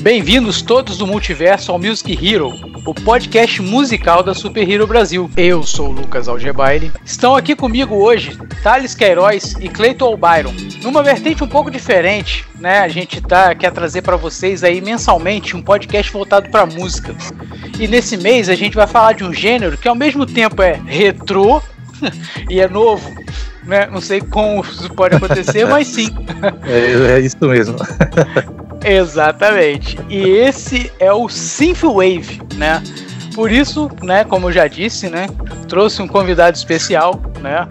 Bem-vindos todos do multiverso ao Music Hero, o podcast musical da Super Hero Brasil. Eu sou o Lucas Algebaile. Estão aqui comigo hoje Thales Queiroz e Cleiton Albyron. Numa vertente um pouco diferente, né? A gente tá, quer trazer para vocês aí mensalmente um podcast voltado para música. E nesse mês a gente vai falar de um gênero que ao mesmo tempo é retrô e é novo. Né? Não sei como isso pode acontecer, mas sim. É, é isso mesmo. Exatamente. E esse é o Synthwave, né? Por isso, né, como eu já disse, né, trouxe um convidado especial, né?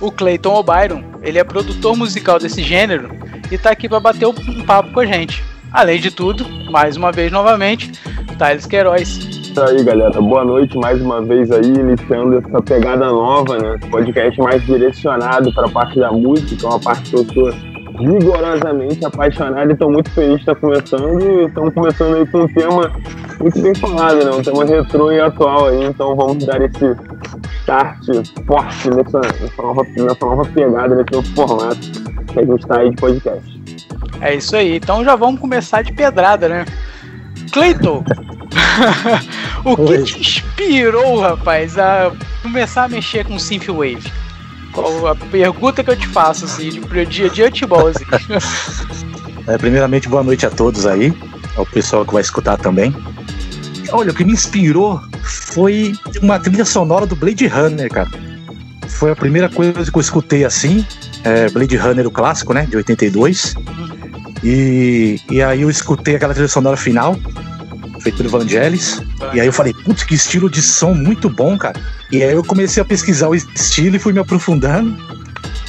O Clayton O'Byron. Ele é produtor musical desse gênero e tá aqui para bater um papo com a gente. Além de tudo, mais uma vez novamente, Thales Queiroz. Isso aí, galera. Boa noite mais uma vez aí, iniciando essa pegada nova, né? Podcast mais direcionado para a parte da música, uma parte que eu sou rigorosamente apaixonado e estou muito feliz de estar começando. E estamos começando aí com um tema muito bem falado, né? Um tema retrô e atual aí, então vamos dar esse start forte nessa, nessa, nova, nessa nova pegada, nesse novo formato que a gente está aí de podcast. É isso aí, então já vamos começar de pedrada, né? Cleiton, o que Oi. te inspirou, rapaz, a começar a mexer com Synthwave? A pergunta que eu te faço, assim, de dia de antemão, assim. é, primeiramente, boa noite a todos aí, ao pessoal que vai escutar também. Olha, o que me inspirou foi uma trilha sonora do Blade Runner, cara. Foi a primeira coisa que eu escutei assim, é Blade Runner, o clássico, né, de 82. E, e aí eu escutei aquela trilha sonora final, feito pelo Vangelis. E aí eu falei, putz, que estilo de som muito bom, cara. E aí eu comecei a pesquisar o estilo e fui me aprofundando.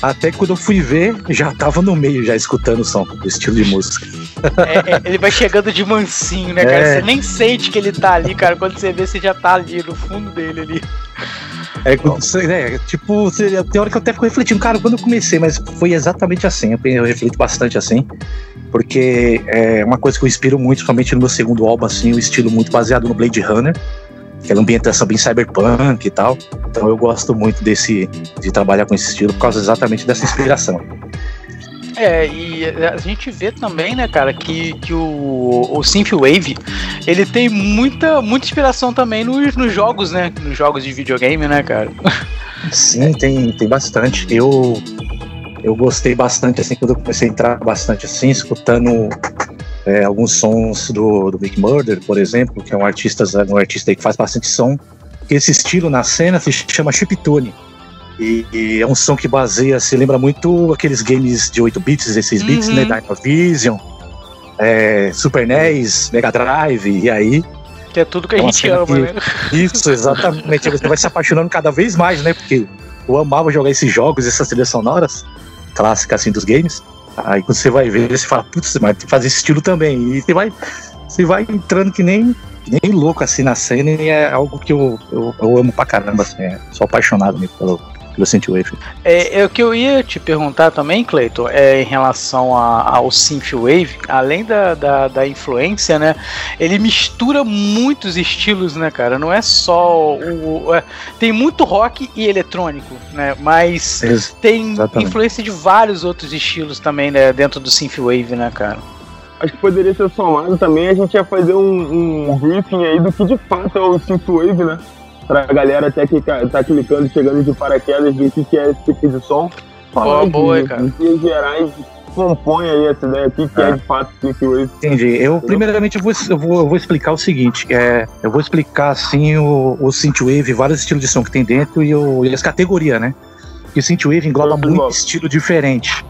Até quando eu fui ver, já tava no meio, já escutando o som, o estilo de música. É, é, ele vai chegando de mansinho, né, cara? É. Você nem sente que ele tá ali, cara. Quando você vê, você já tá ali, no fundo dele ali. É, é, tipo, tem hora que eu até fico refletindo, cara, quando eu comecei, mas foi exatamente assim, eu reflito bastante assim, porque é uma coisa que eu inspiro muito, somente no meu segundo álbum, assim, o um estilo muito baseado no Blade Runner, aquela ambientação bem cyberpunk e tal, então eu gosto muito desse, de trabalhar com esse estilo por causa exatamente dessa inspiração. É, e a gente vê também, né, cara, que, que o, o Synthwave, ele tem muita, muita inspiração também nos, nos jogos, né, nos jogos de videogame, né, cara? Sim, tem, tem bastante. Eu, eu gostei bastante, assim, quando eu comecei a entrar bastante, assim, escutando é, alguns sons do, do Big Murder, por exemplo, que é um artista, um artista que faz bastante som. Esse estilo na cena se chama chiptune. E, e, é um som que baseia, se lembra muito aqueles games de 8 bits, 16 bits, né? uhum. né? Dynavision, é, Super NES, Mega Drive, e aí. Que é tudo que a gente ama, que, né? Isso, exatamente. Você vai se apaixonando cada vez mais, né? Porque eu amava jogar esses jogos, essas trilhas sonoras, clássicas assim dos games. Aí quando você vai ver, você fala, putz, mas tem que fazer esse estilo também. E você vai, você vai entrando que nem, nem louco assim na cena e é algo que eu, eu, eu amo pra caramba, assim, é, sou apaixonado mesmo pelo, pelo Synthwave. É, é, o que eu ia te perguntar também, Cleiton, é em relação a, ao Synthwave, além da, da, da, influência, né? Ele mistura muitos estilos, né, cara? Não é só o. É, tem muito rock e eletrônico, né? Mas Ex tem exatamente. influência de vários outros estilos também, né? Dentro do Synthwave, né, cara? Acho que poderia ser somado também, a gente ia fazer um, um briefing aí do que de fato é o Synthwave, né? Pra galera até que tá clicando, chegando de paraquedas, ver o que é esse tipo de som. Falar boa, cara. Em gerais, compõe aí essa ideia aqui, que é, é de fato Synthwave. Entendi. Eu, primeiramente, eu vou, eu vou, eu vou explicar o seguinte: é, eu vou explicar, assim, o, o Synthwave, vários estilos de som que tem dentro e, o, e as categorias, né? Porque o Synthwave engloba muito estilo diferente.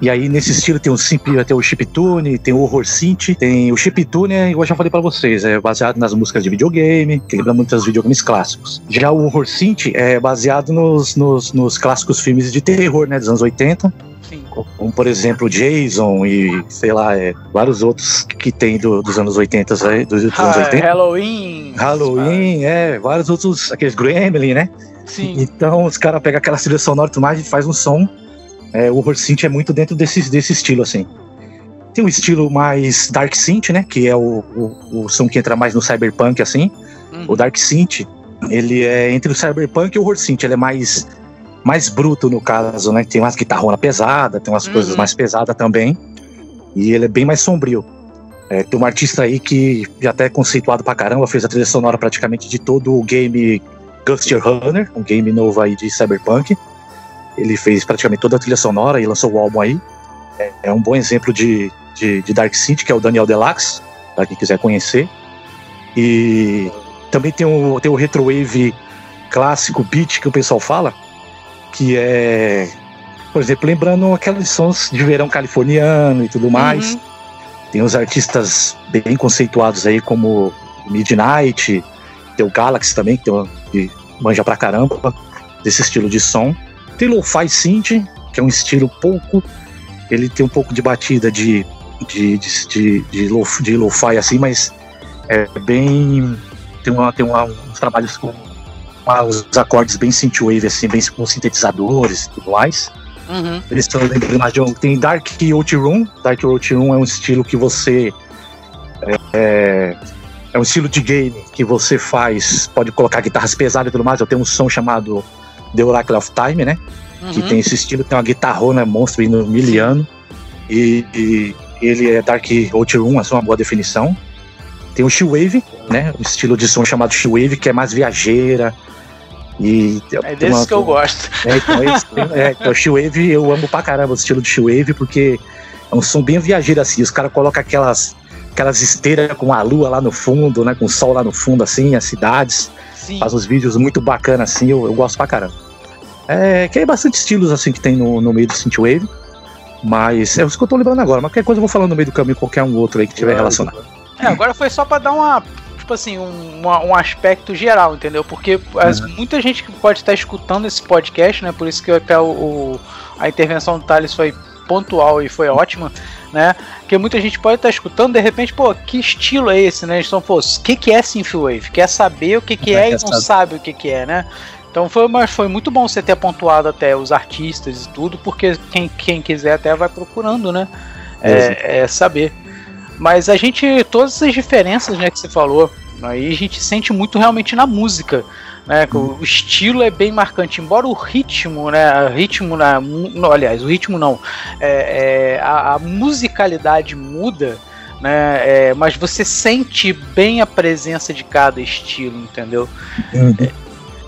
E aí, nesse estilo, tem o Simple, tem o Chiptune, tem o Horror Synth, tem o Chiptune, igual eu já falei pra vocês, é baseado nas músicas de videogame, que lembra muitos videogames clássicos. Já o Horror Synth é baseado nos, nos, nos clássicos filmes de terror, né, dos anos 80. Sim. Como, por exemplo, Jason e, sei lá, é, vários outros que tem do, dos anos 80, aí, dos, dos anos 80. Halloween. Halloween, é, vários outros, aqueles Gremlin, né? Sim. Então os caras pegam aquela trilha sonora e tudo mais e faz um som é, o horror synth é muito dentro desse, desse estilo, assim. Tem um estilo mais dark synth, né? Que é o, o, o som que entra mais no cyberpunk, assim. Uhum. O dark synth, ele é entre o cyberpunk e o horror synth. Ele é mais, mais bruto, no caso, né? Tem umas guitarronas pesadas, tem umas uhum. coisas mais pesadas também. E ele é bem mais sombrio. É, tem uma artista aí que já até é conceituado pra caramba, fez a trilha sonora praticamente de todo o game Guster Runner, um game novo aí de Cyberpunk. Ele fez praticamente toda a trilha sonora e lançou o álbum aí. É, é um bom exemplo de, de, de, Dark City, que é o Daniel Deluxe, para quem quiser conhecer. E também tem o, tem o Retrowave clássico beat que o pessoal fala, que é, por exemplo, lembrando aqueles sons de verão californiano e tudo mais. Uhum. Tem os artistas bem conceituados aí, como Midnight, tem o Galaxy também, que, tem, que manja pra caramba desse estilo de som. Tem Lo-Fi Synth, que é um estilo pouco. Ele tem um pouco de batida de, de, de, de, de, lo, de lo-fi assim, mas é bem. Tem, uma, tem uma, uns trabalhos com uma, os acordes bem synthwave, assim, bem com sintetizadores e tudo mais. Uhum. Eles estão lembrando de tem Dark Out Room. Dark Out Room é um estilo que você é, é, é, um estilo de game que você faz, pode colocar guitarras pesadas e tudo mais. Eu tenho um som chamado The Oracle of Time, né? Uhum. Que tem esse estilo, tem uma guitarrona monstro indo miliano. E, e ele é Dark Out Room, essa é uma boa definição. Tem o Shewave, né? Um estilo de som chamado Shewave, que é mais viajeira, e é desse uma, que eu gosto. É, então, esse, é, então, o Shewave, eu amo pra caramba o estilo de Shewave, porque é um som bem viajeiro assim. Os caras colocam aquelas, aquelas esteiras com a lua lá no fundo, né? Com o sol lá no fundo, assim, as cidades. Sim. Faz uns vídeos muito bacanas assim, eu, eu gosto pra caramba. É, que é bastante estilos assim que tem no, no meio do Synthwave. Mas é isso que eu tô lembrando agora. Mas qualquer coisa eu vou falando no meio do caminho, qualquer um outro aí que tiver relacionado. É, agora foi só pra dar uma tipo assim, um, um aspecto geral, entendeu? Porque as, uhum. muita gente que pode estar escutando esse podcast, né? Por isso que até o, o a intervenção do Thales foi pontual e foi ótima, né? Porque muita gente pode estar escutando, de repente, pô, que estilo é esse, né? Então, pô, o que, que é Synthwave? Quer saber o que, que é, é e não sabe o que, que é, né? Então foi, mas foi muito bom você ter pontuado até os artistas e tudo, porque quem, quem quiser até vai procurando, né? É, é saber. Mas a gente, todas essas diferenças né, que você falou, aí a gente sente muito realmente na música. Né, o estilo é bem marcante, embora o ritmo, né, ritmo na, no, aliás, o ritmo não, é, é a, a, musicalidade muda, né, é, mas você sente bem a presença de cada estilo, entendeu? Uhum.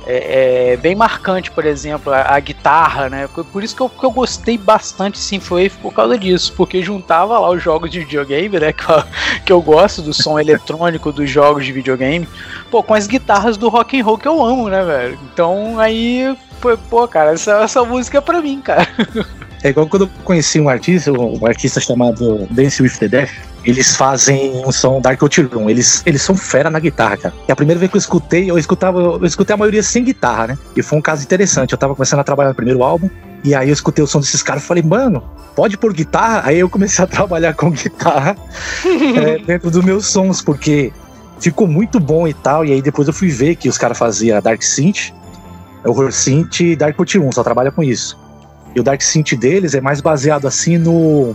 É, é, bem marcante, por exemplo, a, a, guitarra, né? Por isso que eu, que eu gostei bastante Synthwave por causa disso, porque juntava lá os jogos de videogame, né? Que eu, que eu gosto do som eletrônico dos jogos de videogame, pô, com as guitarras do rock and roll que eu amo, né, velho? Então aí, pô, pô cara, essa, essa música é pra mim, cara. É igual quando eu conheci um artista, um artista chamado Dance with the Death eles fazem um som Dark Room. Eles, eles são fera na guitarra, cara. E a primeira vez que eu escutei, eu escutava, eu escutei a maioria sem guitarra, né? E foi um caso interessante. Eu tava começando a trabalhar no primeiro álbum, e aí eu escutei o som desses caras e falei, mano, pode pôr guitarra? Aí eu comecei a trabalhar com guitarra é, dentro dos meus sons, porque ficou muito bom e tal. E aí depois eu fui ver que os caras faziam Dark Synth, Horror Synth e Dark Room, só trabalha com isso. E o Dark Synth deles é mais baseado assim no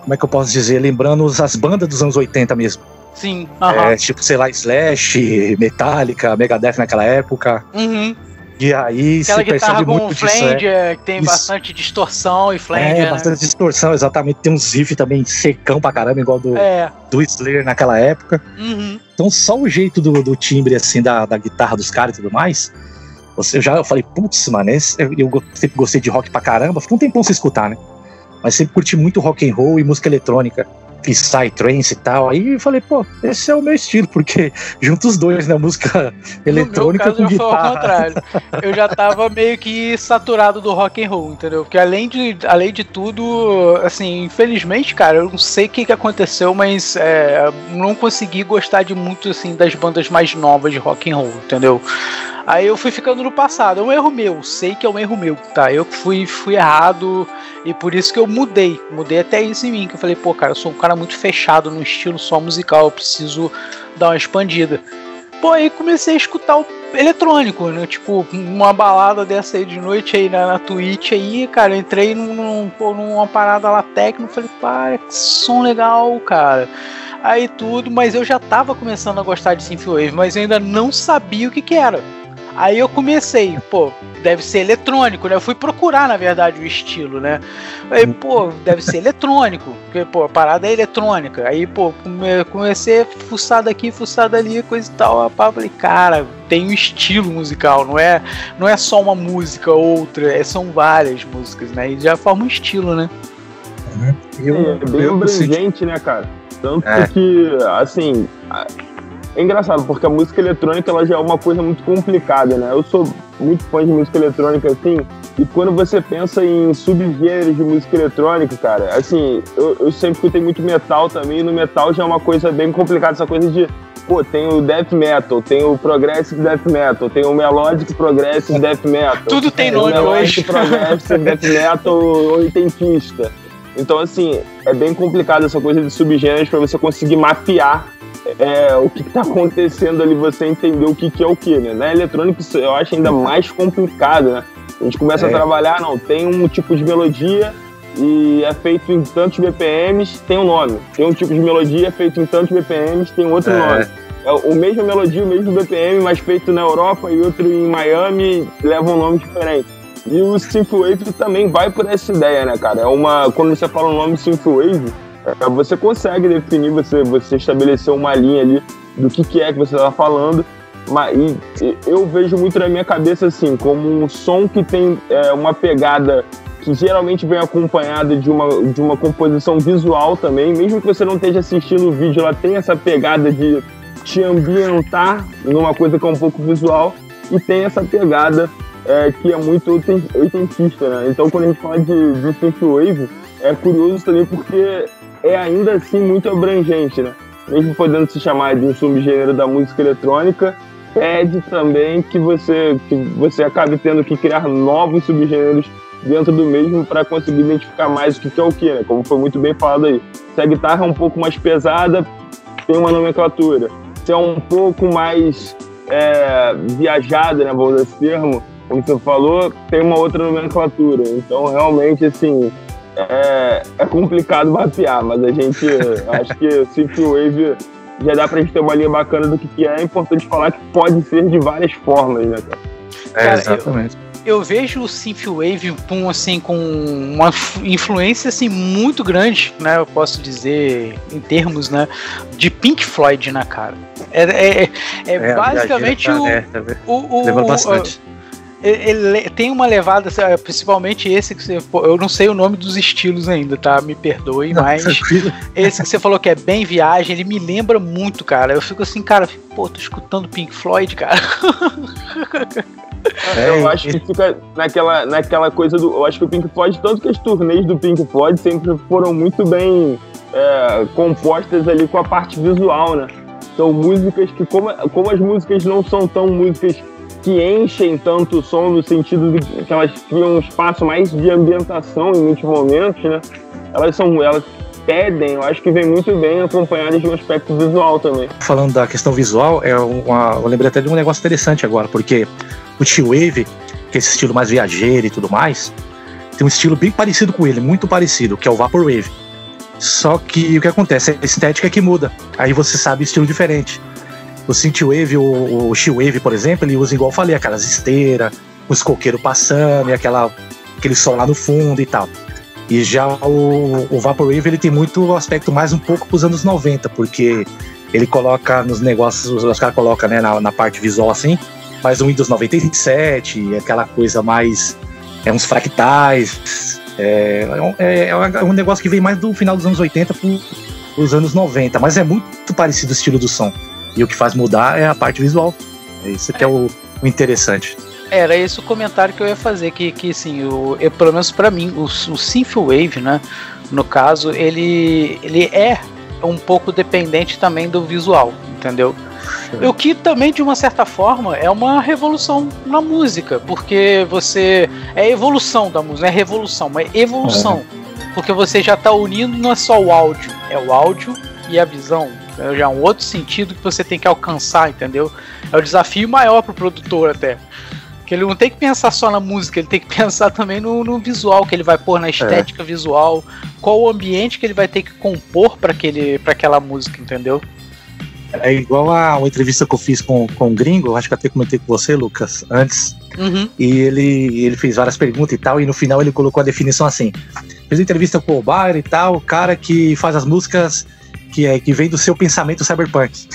como é que eu posso dizer? Lembrando as bandas dos anos 80 mesmo. Sim. É, tipo, sei lá, Slash, Metallica, Megadeth naquela época. Uhum. E aí Aquela você percebe muito flanger, disso. É. que tem Isso. bastante distorção e flanger. É, né? bastante distorção, exatamente. Tem uns riffs também secão pra caramba, igual do, é. do Slayer naquela época. Uhum. Então só o jeito do, do timbre, assim, da, da guitarra dos caras e tudo mais. Você, eu já eu falei, putz, mano, esse, eu, eu sempre gostei de rock pra caramba. Ficou um tempão sem escutar, né? Mas sempre curti muito rock and roll e música eletrônica e psytrance e tal. Aí eu falei, pô, esse é o meu estilo, porque junto os dois, né? Música eletrônica no meu caso, com guitarra. Foi ao contrário. Eu já tava meio que saturado do rock and roll, entendeu? Porque além de, além de tudo, assim, infelizmente, cara, eu não sei o que, que aconteceu, mas é, não consegui gostar de muito, assim, das bandas mais novas de rock and roll, entendeu? Aí eu fui ficando no passado. É um erro meu, sei que é um erro meu, tá? Eu fui, fui errado e por isso que eu mudei. Mudei até isso em mim, que eu falei, pô, cara, eu sou um cara muito fechado no estilo só musical, eu preciso dar uma expandida. Pô, aí comecei a escutar o eletrônico, né? Tipo, uma balada dessa aí de noite aí na, na Twitch aí, cara, entrei num, num, numa parada lá técnica, falei, para, que som legal, cara. Aí tudo, mas eu já tava começando a gostar de Synthwave, mas eu ainda não sabia o que que era. Aí eu comecei, pô, deve ser eletrônico, né? Eu fui procurar, na verdade, o estilo, né? Aí, pô, deve ser eletrônico, porque, pô, a parada é eletrônica. Aí, pô, comecei a fuçar daqui, fuçar dali, coisa e tal. A falei, cara, tem um estilo musical, não é, não é só uma música, outra, é, são várias músicas, né? E já forma um estilo, né? Uhum. Eu, é, é bem abrangente, né, cara? Tanto é. que, assim, é engraçado, porque a música eletrônica ela já é uma coisa muito complicada, né? Eu sou muito fã de música eletrônica, assim, e quando você pensa em subgêneros de música eletrônica, cara, assim, eu, eu sempre escutei muito metal também, e no metal já é uma coisa bem complicada, essa coisa de pô, tem o death metal, tem o progressive death metal, tem o melodic progressive death metal. Tudo tem nome hoje. progressive death metal oitentista. Então, assim, é bem complicado essa coisa de subgêneros para você conseguir mapear é, o que está acontecendo ali, você entender o que, que é o que, né? Na eletrônica eu acho ainda mais complicado, né? A gente começa é. a trabalhar, não, tem um tipo de melodia e é feito em tantos BPMs, tem um nome. Tem um tipo de melodia é feito em tantos BPMs, tem outro é. nome. É o mesmo melodia, o mesmo BPM, mas feito na Europa e outro em Miami, leva um nome diferente. E o Synthwave também vai por essa ideia, né, cara? É uma. Quando você fala o nome Synthwave, você consegue definir, você, você estabelecer uma linha ali do que, que é que você está falando. Mas e, eu vejo muito na minha cabeça assim, como um som que tem é, uma pegada que geralmente vem acompanhada de uma, de uma composição visual também, mesmo que você não esteja assistindo o vídeo, ela tem essa pegada de te ambientar numa coisa que é um pouco visual e tem essa pegada é, que é muito oitentista, né? Então quando a gente fala de, de synthwave, é curioso também porque é ainda assim muito abrangente, né? Mesmo podendo se chamar de um subgênero da música eletrônica, pede também que você, que você acabe tendo que criar novos subgêneros dentro do mesmo para conseguir identificar mais o que é o que, né? Como foi muito bem falado aí. Se a guitarra é um pouco mais pesada, tem uma nomenclatura. Se é um pouco mais é, viajada, né, vamos esse termo, como você falou, tem uma outra nomenclatura. Então, realmente, assim, é, é complicado mapear, mas a gente acho que o Synth Wave já dá pra gente ter uma linha bacana do que, que é. É importante falar que pode ser de várias formas, né, cara? É, cara, exatamente. Eu, eu, vejo o Synthwave com, assim, com uma influência assim, muito grande, né? Eu posso dizer, em termos né, de Pink Floyd na cara. É, é, é, é, é basicamente tá o, o, o, Leva bastante ele tem uma levada, principalmente esse que você. Eu não sei o nome dos estilos ainda, tá? Me perdoe, mas. esse que você falou que é bem viagem, ele me lembra muito, cara. Eu fico assim, cara, pô, tô escutando Pink Floyd, cara. É, eu acho que fica naquela, naquela coisa do. Eu acho que o Pink Floyd, tanto que as turnês do Pink Floyd sempre foram muito bem é, compostas ali com a parte visual, né? São músicas que, como, como as músicas não são tão músicas que enchem tanto o som no sentido de que elas criam um espaço mais de ambientação em muitos momentos, né? Elas são, elas pedem, eu acho que vem muito bem acompanhadas de um aspecto visual também. Falando da questão visual, é uma, eu lembrei até de um negócio interessante agora, porque o T-Wave, que é esse estilo mais viajeiro e tudo mais, tem um estilo bem parecido com ele, muito parecido, que é o Vaporwave. Só que o que acontece? A estética é que muda. Aí você sabe estilo diferente. O Synthwave, o, o She-Wave, por exemplo, ele usa, igual eu falei, aquelas esteiras, os coqueiros passando e aquela, aquele som lá no fundo e tal. E já o, o Vaporwave, ele tem muito aspecto mais um pouco pros anos 90, porque ele coloca nos negócios, os caras colocam né, na, na parte visual assim, mais um Windows 97, aquela coisa mais. É uns fractais. É, é, é um negócio que vem mais do final dos anos 80 para os anos 90, mas é muito parecido o estilo do som. E o que faz mudar é a parte visual. É isso que é o, o interessante. Era esse o comentário que eu ia fazer, que, que assim, o, eu, pelo menos para mim, o, o Synthwave, né, no caso, ele, ele é um pouco dependente também do visual, entendeu? O que também, de uma certa forma, é uma revolução na música, porque você. É evolução da música, não é revolução, mas evolução. É. Porque você já está unindo não é só o áudio, é o áudio e a visão, é já um outro sentido que você tem que alcançar, entendeu? É o desafio maior pro produtor até. Que ele não tem que pensar só na música, ele tem que pensar também no, no visual que ele vai pôr, na é. estética é. visual, qual o ambiente que ele vai ter que compor para aquela música, entendeu? É igual a uma entrevista que eu fiz com, com um gringo, acho que até comentei com você, Lucas, antes. Uhum. E ele, ele fez várias perguntas e tal, e no final ele colocou a definição assim: fez entrevista com o Bar e tal, o cara que faz as músicas que, é, que vem do seu pensamento cyberpunk.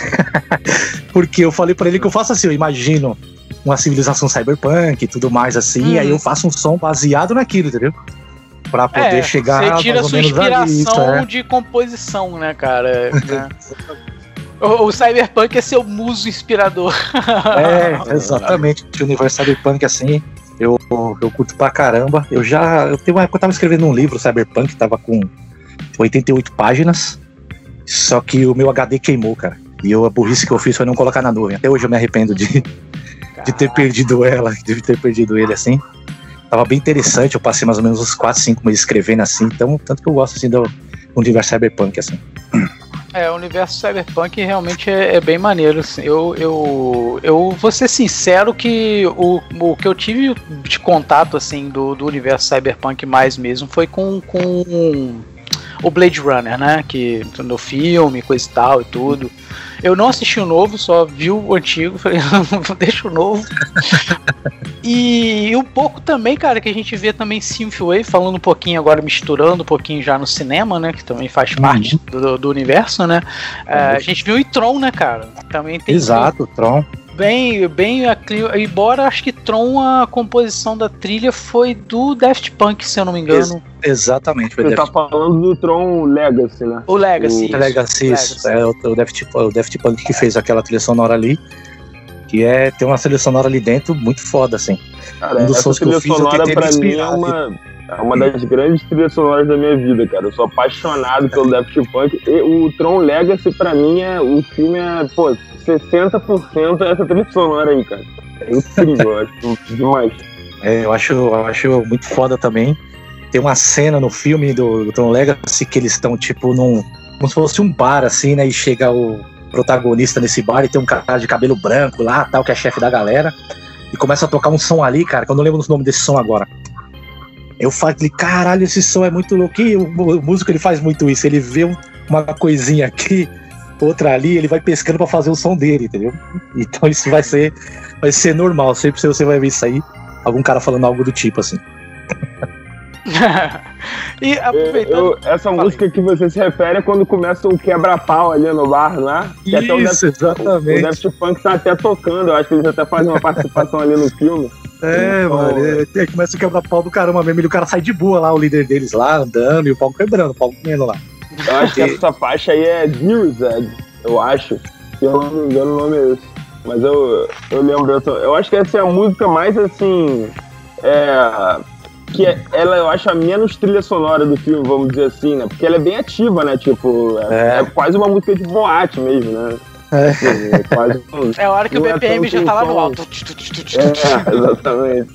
Porque eu falei para ele que eu faço assim, eu imagino uma civilização cyberpunk e tudo mais assim, uhum. aí eu faço um som baseado naquilo, entendeu? Pra poder é, chegar. Você tira a sua inspiração ali, é. de composição, né, cara? né? O, o, Cyberpunk é seu muso inspirador. É, exatamente. O universo Cyberpunk, assim, eu, eu curto pra caramba. Eu já. Eu, tenho uma, eu tava escrevendo um livro, Cyberpunk, tava com 88 páginas. Só que o meu HD queimou, cara. E eu, a burrice que eu fiz foi não colocar na nuvem. Até hoje eu me arrependo de, de ter perdido ela, de ter perdido ele assim. Tava bem interessante, eu passei mais ou menos uns 4, 5 meses escrevendo assim, então, tanto que eu gosto assim do universo cyberpunk assim. É, o universo cyberpunk realmente é, é, bem maneiro. Assim. Eu, eu, eu vou ser sincero que o, o que eu tive de contato assim do, do universo cyberpunk mais mesmo foi com, com o Blade Runner, né? Que no filme, coisa e tal e tudo. Eu não assisti o novo, só vi o antigo, falei, deixa o novo. e, e um pouco também, cara, que a gente vê também Synthwave, falando um pouquinho agora, misturando um pouquinho já no cinema, né? Que também faz uhum. parte do, do universo, né? É, a gente viu o Tron, né, cara? Também tem. Exato, Tron bem, bem a, embora acho que Tron a composição da trilha foi do Daft Punk, se eu não me engano. Ex exatamente. Você tá falando do Tron Legacy, né? O Legacy. O Legacy, Legacy. é o, o, Daft, o Daft Punk que fez aquela trilha sonora ali. Que é, tem uma trilha sonora ali dentro muito foda, assim. Cara, um dos essa trilha fiz, sonora pra mim é uma, é uma das grandes trilhas sonoras da minha vida, cara. Eu sou apaixonado pelo Daft Punk. E o Tron Legacy, pra mim, é, o filme é, pô, 60% é essa trilha sonora aí, cara. É incrível, eu acho demais. É, eu acho, eu acho muito foda também. Tem uma cena no filme do, do Tron Legacy que eles estão, tipo, num. Como se fosse um bar, assim, né? E chega o protagonista nesse bar e tem um cara de cabelo branco lá, tal, que é chefe da galera. E começa a tocar um som ali, cara, que eu não lembro o nome desse som agora. Eu falei, caralho, esse som é muito louco. E o, o músico ele faz muito isso. Ele vê uma coisinha aqui outra ali, ele vai pescando para fazer o som dele, entendeu? Então isso vai ser vai ser normal, sempre você vai ver isso aí, algum cara falando algo do tipo assim. e aproveitando. Eu, essa Falei. música que você se refere é quando começa o quebra-pau ali no bar, não é? Que Isso, Daft, exatamente. O Daft Punk tá até tocando, eu acho que eles até fazem uma participação ali no filme. É, então, mano, é, é, começa o quebra-pau do caramba mesmo, e o cara sai de boa lá, o líder deles lá, andando, e o pau quebrando, o pau comendo lá. Eu acho que essa faixa aí é Dear eu acho. Se eu não me engano, o nome é esse. Mas eu, eu lembro, eu, eu acho que essa é a música mais assim. É, que é, ela eu acho a menos trilha sonora do filme, vamos dizer assim, né? Porque ela é bem ativa, né? Tipo, é, é. é quase uma música de boate mesmo, né? É. é, quase é a hora que o BPM já tá lá no alto. É, exatamente.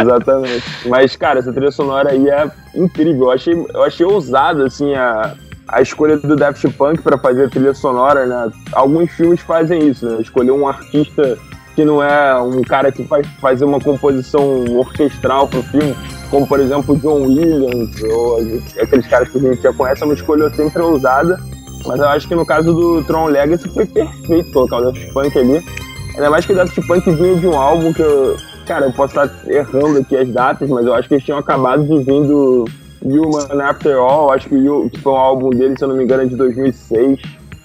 exatamente. Mas, cara, essa trilha sonora aí é incrível. Eu achei, eu achei ousada, assim, a, a escolha do Daft Punk para fazer a trilha sonora, né? Alguns filmes fazem isso, né? Escolher um artista que não é um cara que vai fazer uma composição orquestral pro filme, como por exemplo o John Williams, ou aqueles caras que a gente já conhece, é uma escolha sempre ousada mas eu acho que no caso do Tron Legacy foi perfeito colocar o Daft Punk ali. Ainda mais que o Daft Punk vinha de um álbum que eu. Cara, eu posso estar errando aqui as datas, mas eu acho que eles tinham acabado de vir do Human After All. Acho que, que foi um álbum dele, se eu não me engano, é de 2006,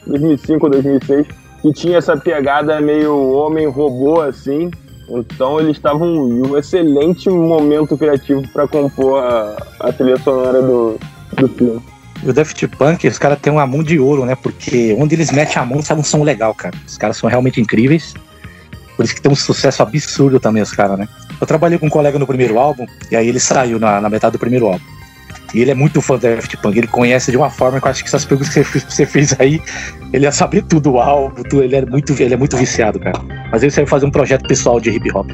2005 ou 2006, que tinha essa pegada meio homem-robô assim. Então eles estavam em um excelente momento criativo para compor a, a trilha sonora do, do filme. E o Daft Punk, os caras têm uma mão de ouro, né? Porque onde eles metem a mão, sai um som legal, cara. Os caras são realmente incríveis. Por isso que tem um sucesso absurdo também, os caras, né? Eu trabalhei com um colega no primeiro álbum, e aí ele saiu na, na metade do primeiro álbum. E ele é muito fã do Daft Punk, ele conhece de uma forma que eu acho que essas perguntas que você fez aí, ele ia saber tudo do álbum, tudo, ele, é muito, ele é muito viciado, cara. Mas ele vai fazer um projeto pessoal de hip hop.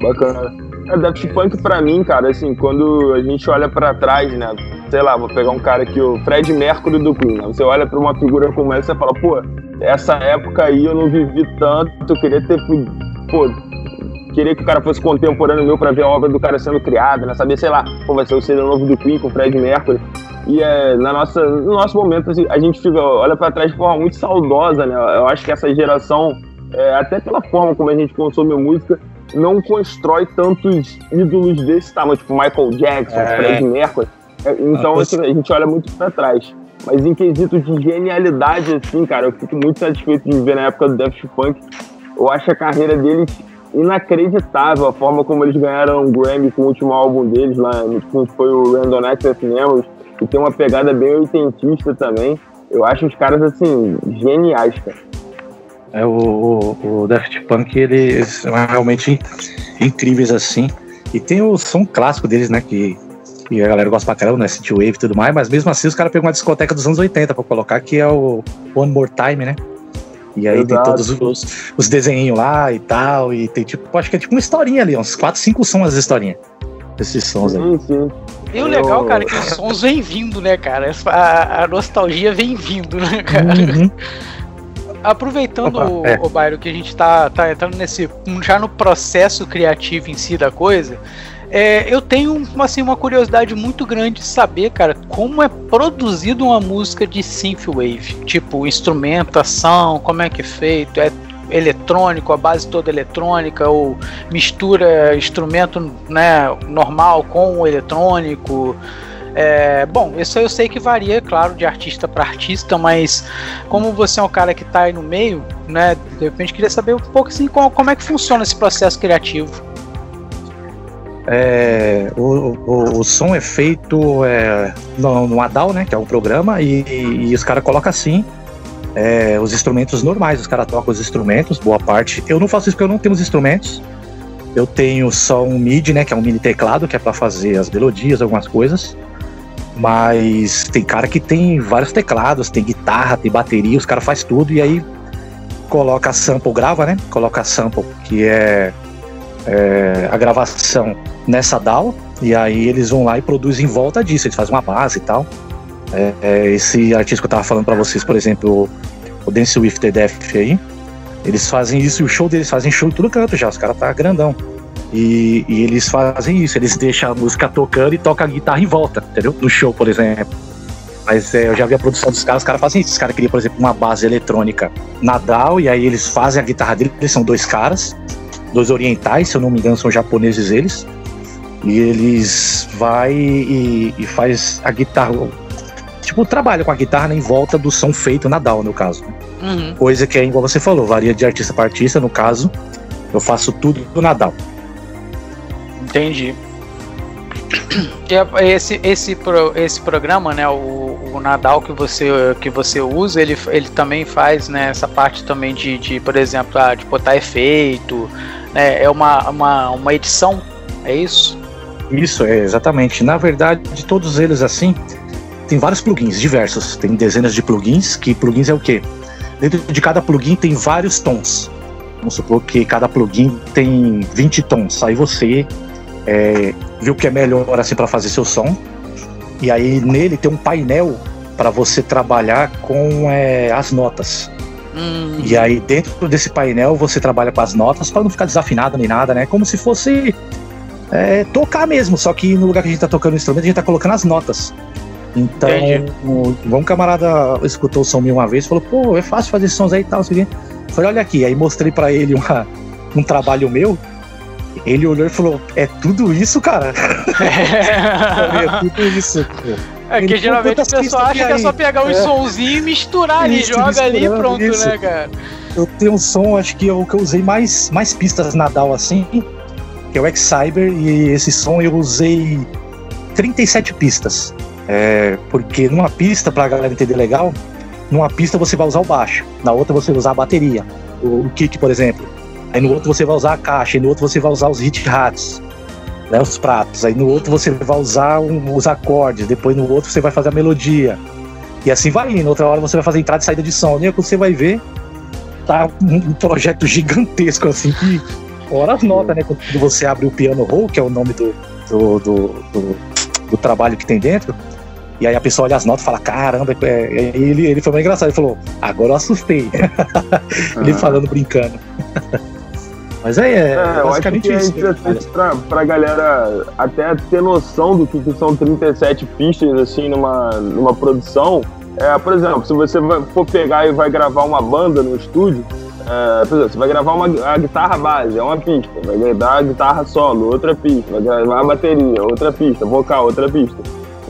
Bacana. É, Daft Punk pra mim, cara, assim, quando a gente olha para trás, né? Sei lá, vou pegar um cara aqui, o Fred Mercury do Queen, né? Você olha pra uma figura como essa e fala, pô, essa época aí eu não vivi tanto, eu queria ter, pô, queria que o cara fosse contemporâneo meu para ver a obra do cara sendo criada, né? Saber, sei lá, pô, vai ser o CD novo do Queen com o Fred Mercury. E é, na nossa, no nosso momento, assim, a gente fica, olha para trás de forma muito saudosa, né? Eu acho que essa geração, é, até pela forma como a gente consome música, não constrói tantos ídolos desse tamanho, tipo Michael Jackson, é. Fred Mercury. É, então, ah, assim, a gente olha muito para trás. Mas em quesito de genialidade, assim, cara, eu fico muito satisfeito de ver na época do Daft Punk. Eu acho a carreira deles inacreditável, a forma como eles ganharam um Grammy com o último álbum deles, lá, que foi o Random Access Memories, que tem uma pegada bem oitentista também. Eu acho os caras, assim, geniais, cara. É, o, o Daft Punk, eles são realmente incríveis, assim. E tem o som clássico deles, né, que e a galera gosta pra caramba, né? City Wave e tudo mais, mas mesmo assim os caras pegam uma discoteca dos anos 80 pra colocar, que é o One More Time, né? E aí Exato. tem todos os, os desenhinhos lá e tal, e tem tipo, acho que é tipo uma historinha ali, uns 4, 5 sons as historinhas. Esses sons aí. Sim, sim. E o legal, cara, é que os sons vêm vindo, né, cara? A, a nostalgia vem vindo, né, cara? Uhum. Aproveitando, Opa, é. o, Bairro, que a gente tá, tá entrando nesse. já no processo criativo em si da coisa. É, eu tenho assim, uma curiosidade muito grande de saber, cara, como é produzido uma música de synthwave. Tipo, instrumentação, como é que é feito, é eletrônico, a base toda eletrônica, ou mistura instrumento né, normal com o eletrônico. É, bom, isso eu sei que varia, claro, de artista para artista, mas como você é um cara que está aí no meio, né, de repente queria saber um pouco assim como, como é que funciona esse processo criativo. É, o, o, o, som é feito é, no, no ADAL, né, que é um programa, e, e os caras colocam assim é, os instrumentos normais, os caras tocam os instrumentos, boa parte. Eu não faço isso porque eu não tenho os instrumentos. Eu tenho só um MIDI, né, que é um mini teclado, que é para fazer as melodias, algumas coisas. Mas tem cara que tem vários teclados, tem guitarra, tem bateria, os caras faz tudo e aí coloca sample, grava, né? Coloca sample, que é, é a gravação nessa DAW, e aí eles vão lá e produzem em volta disso, eles fazem uma base e tal. É, é, esse artista que eu tava falando para vocês, por exemplo, o Dance With The Death aí, eles fazem isso, o show deles fazem show em tudo canto já, os caras tá grandão. E, e, eles fazem isso, eles deixam a música tocando e tocam a guitarra em volta, entendeu? No show, por exemplo. Mas é, eu já vi a produção dos caras, os caras fazem isso. Os caras queriam, por exemplo, uma base eletrônica Nadal, e aí eles fazem a guitarra deles, eles são dois caras, dois orientais, se eu não me engano, são japoneses eles. E eles vai e, e faz a guitarra, tipo, trabalha com a guitarra em volta do som feito na DAW, no caso. Uhum. Coisa que é igual você falou, varia de artista para artista, no caso, eu faço tudo na DAW. Entendi. É, esse, esse, esse programa, né, o, o Nadal que você, que você usa, ele, ele também faz né, essa parte também de, de por exemplo, ah, de botar efeito, né, é uma, uma, uma edição, é isso? Isso, é exatamente. Na verdade, de todos eles assim, tem vários plugins diversos, tem dezenas de plugins, que plugins é o quê? Dentro de cada plugin tem vários tons. Vamos supor que cada plugin tem 20 tons. Aí você é, o que é melhor assim para fazer seu som. E aí nele tem um painel para você trabalhar com é, as notas. Hum. E aí dentro desse painel você trabalha com as notas para não ficar desafinado nem nada, né? Como se fosse é, tocar mesmo, só que no lugar que a gente tá tocando o instrumento, a gente tá colocando as notas. Então, um camarada escutou o som uma vez falou: pô, é fácil fazer sons aí e tal, assim. Falei, olha aqui. Aí mostrei para ele uma, um trabalho meu. Ele olhou e falou: É tudo isso, cara? É, é tudo isso. É que geralmente o pessoal acha que é só pegar um é. sonzinho e misturar ali, joga ali e pronto, isso. né, cara? Eu tenho um som, acho que é o que eu usei mais, mais pistas na DAW assim, que é o X-Cyber, e esse som eu usei 37 pistas. É, porque numa pista, pra galera entender legal, numa pista você vai usar o baixo, na outra você vai usar a bateria, o, o kick, por exemplo. Aí no outro você vai usar a caixa, e no outro você vai usar os hit hats, né, os pratos. Aí no outro você vai usar um, os acordes, depois no outro você vai fazer a melodia. E assim vai indo. Outra hora você vai fazer entrada e saída de som. E aí você vai ver, tá um projeto gigantesco assim que fora as notas, né? Quando você abre o piano roll, que é o nome do, do, do, do, do trabalho que tem dentro, e aí a pessoa olha as notas e fala, caramba, é... ele, ele foi muito engraçado, ele falou, agora eu assustei. ele ah. falando, brincando. Mas aí é, é basicamente eu acho que é interessante pra, pra galera até ter noção do que, que são 37 pistas, assim, numa, numa produção. É, por exemplo, se você for pegar e vai gravar uma banda no estúdio, é, por exemplo, você vai gravar uma a guitarra base, é uma pista, vai gravar a guitarra solo, outra pista, vai gravar a bateria, outra pista, vocal, outra pista.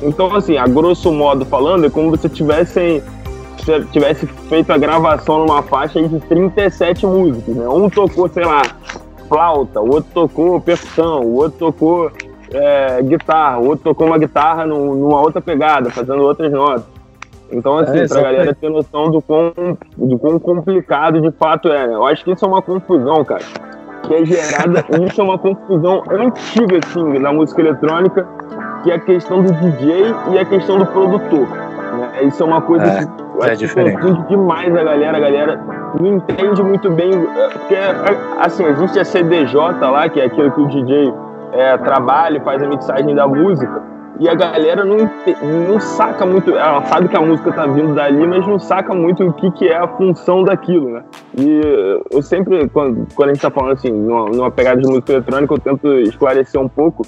Então, assim, a grosso modo falando, é como se tivessem tivesse feito a gravação numa faixa de 37 músicos, né? Um tocou, sei lá, flauta, o outro tocou percussão, o outro tocou é, guitarra, o outro tocou uma guitarra numa outra pegada, fazendo outras notas. Então, assim, é, pra galera ter noção do quão, do quão complicado de fato é, né? Eu acho que isso é uma confusão, cara. Que é gerada, isso é uma confusão antiga, assim, na música eletrônica, que é a questão do DJ e a questão do produtor. Né? Isso é uma coisa é, que é diferente. confunde demais a galera. A galera não entende muito bem. É, porque, assim, existe a CDJ lá, que é aquilo que o DJ é, trabalha, faz a mixagem da música. E a galera não, não saca muito, ela sabe que a música tá vindo dali, mas não saca muito o que, que é a função daquilo, né? E eu sempre, quando, quando a gente tá falando assim, numa, numa pegada de música eletrônica, eu tento esclarecer um pouco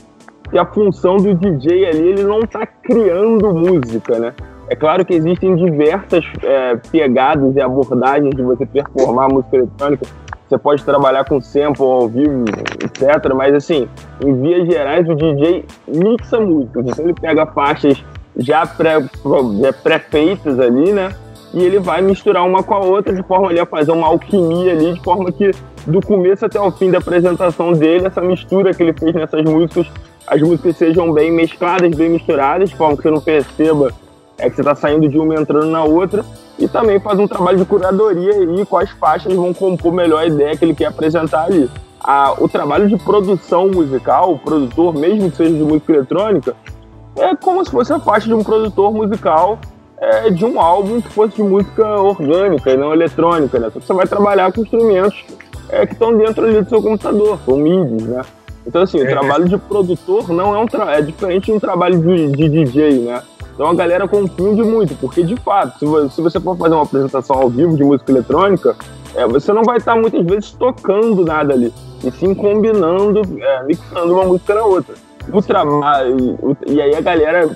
que a função do DJ ali, ele não tá criando música, né? É claro que existem diversas é, pegadas e abordagens de você performar música eletrônica. Você pode trabalhar com sample ao vivo, etc. Mas, assim, em vias gerais, o DJ mixa músicas. Então, ele pega faixas já pré-feitas pré ali, né? E ele vai misturar uma com a outra de forma ali a fazer uma alquimia ali, de forma que do começo até o fim da apresentação dele, essa mistura que ele fez nessas músicas, as músicas sejam bem mescladas, bem misturadas, de forma que você não perceba é que você está saindo de uma entrando na outra e também faz um trabalho de curadoria aí quais faixas vão compor melhor a ideia que ele quer apresentar ali. A, o trabalho de produção musical, o produtor, mesmo que seja de música eletrônica, é como se fosse a faixa de um produtor musical é, de um álbum que fosse de música orgânica e não eletrônica, né? Só que você vai trabalhar com instrumentos é, que estão dentro ali do seu computador, com MIDI, né? Então, assim, o é. trabalho de produtor não é um é diferente de um trabalho de, de DJ, né? Então a galera confunde muito, porque de fato, se você for fazer uma apresentação ao vivo de música eletrônica, é, você não vai estar muitas vezes tocando nada ali, e sim combinando, é, mixando uma música na outra. O trabalho, e aí a galera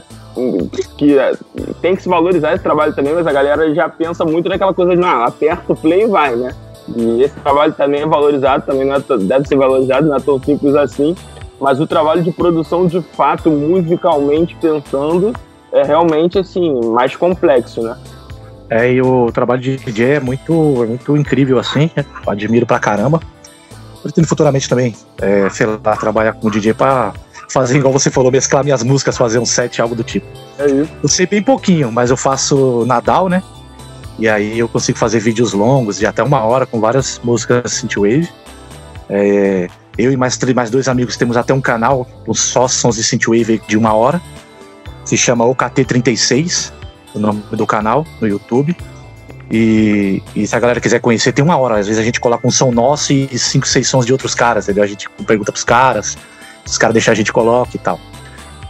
que é, tem que se valorizar esse trabalho também, mas a galera já pensa muito naquela coisa de, não, aperta o play e vai, né? E esse trabalho também é valorizado, também é, deve ser valorizado, não é tão simples assim, mas o trabalho de produção de fato, musicalmente pensando, é realmente assim, mais complexo, né? É, e o trabalho de DJ é muito, é muito incrível, assim, né? admiro pra caramba. Pretendo futuramente também, é, sei lá, trabalhar como DJ pra fazer, igual você falou, mesclar minhas músicas, fazer um set, algo do tipo. É isso. Eu sei bem pouquinho, mas eu faço Nadal, né? E aí eu consigo fazer vídeos longos, de até uma hora, com várias músicas synthwave. É, eu e mais, mais dois amigos temos até um canal com só sons de synthwave de uma hora se chama OKT36, o nome do canal no YouTube. E, e, se a galera quiser conhecer, tem uma hora. Às vezes a gente coloca um som nosso e cinco, seis sons de outros caras, entendeu? A gente pergunta pros caras, os caras deixam a gente coloca e tal.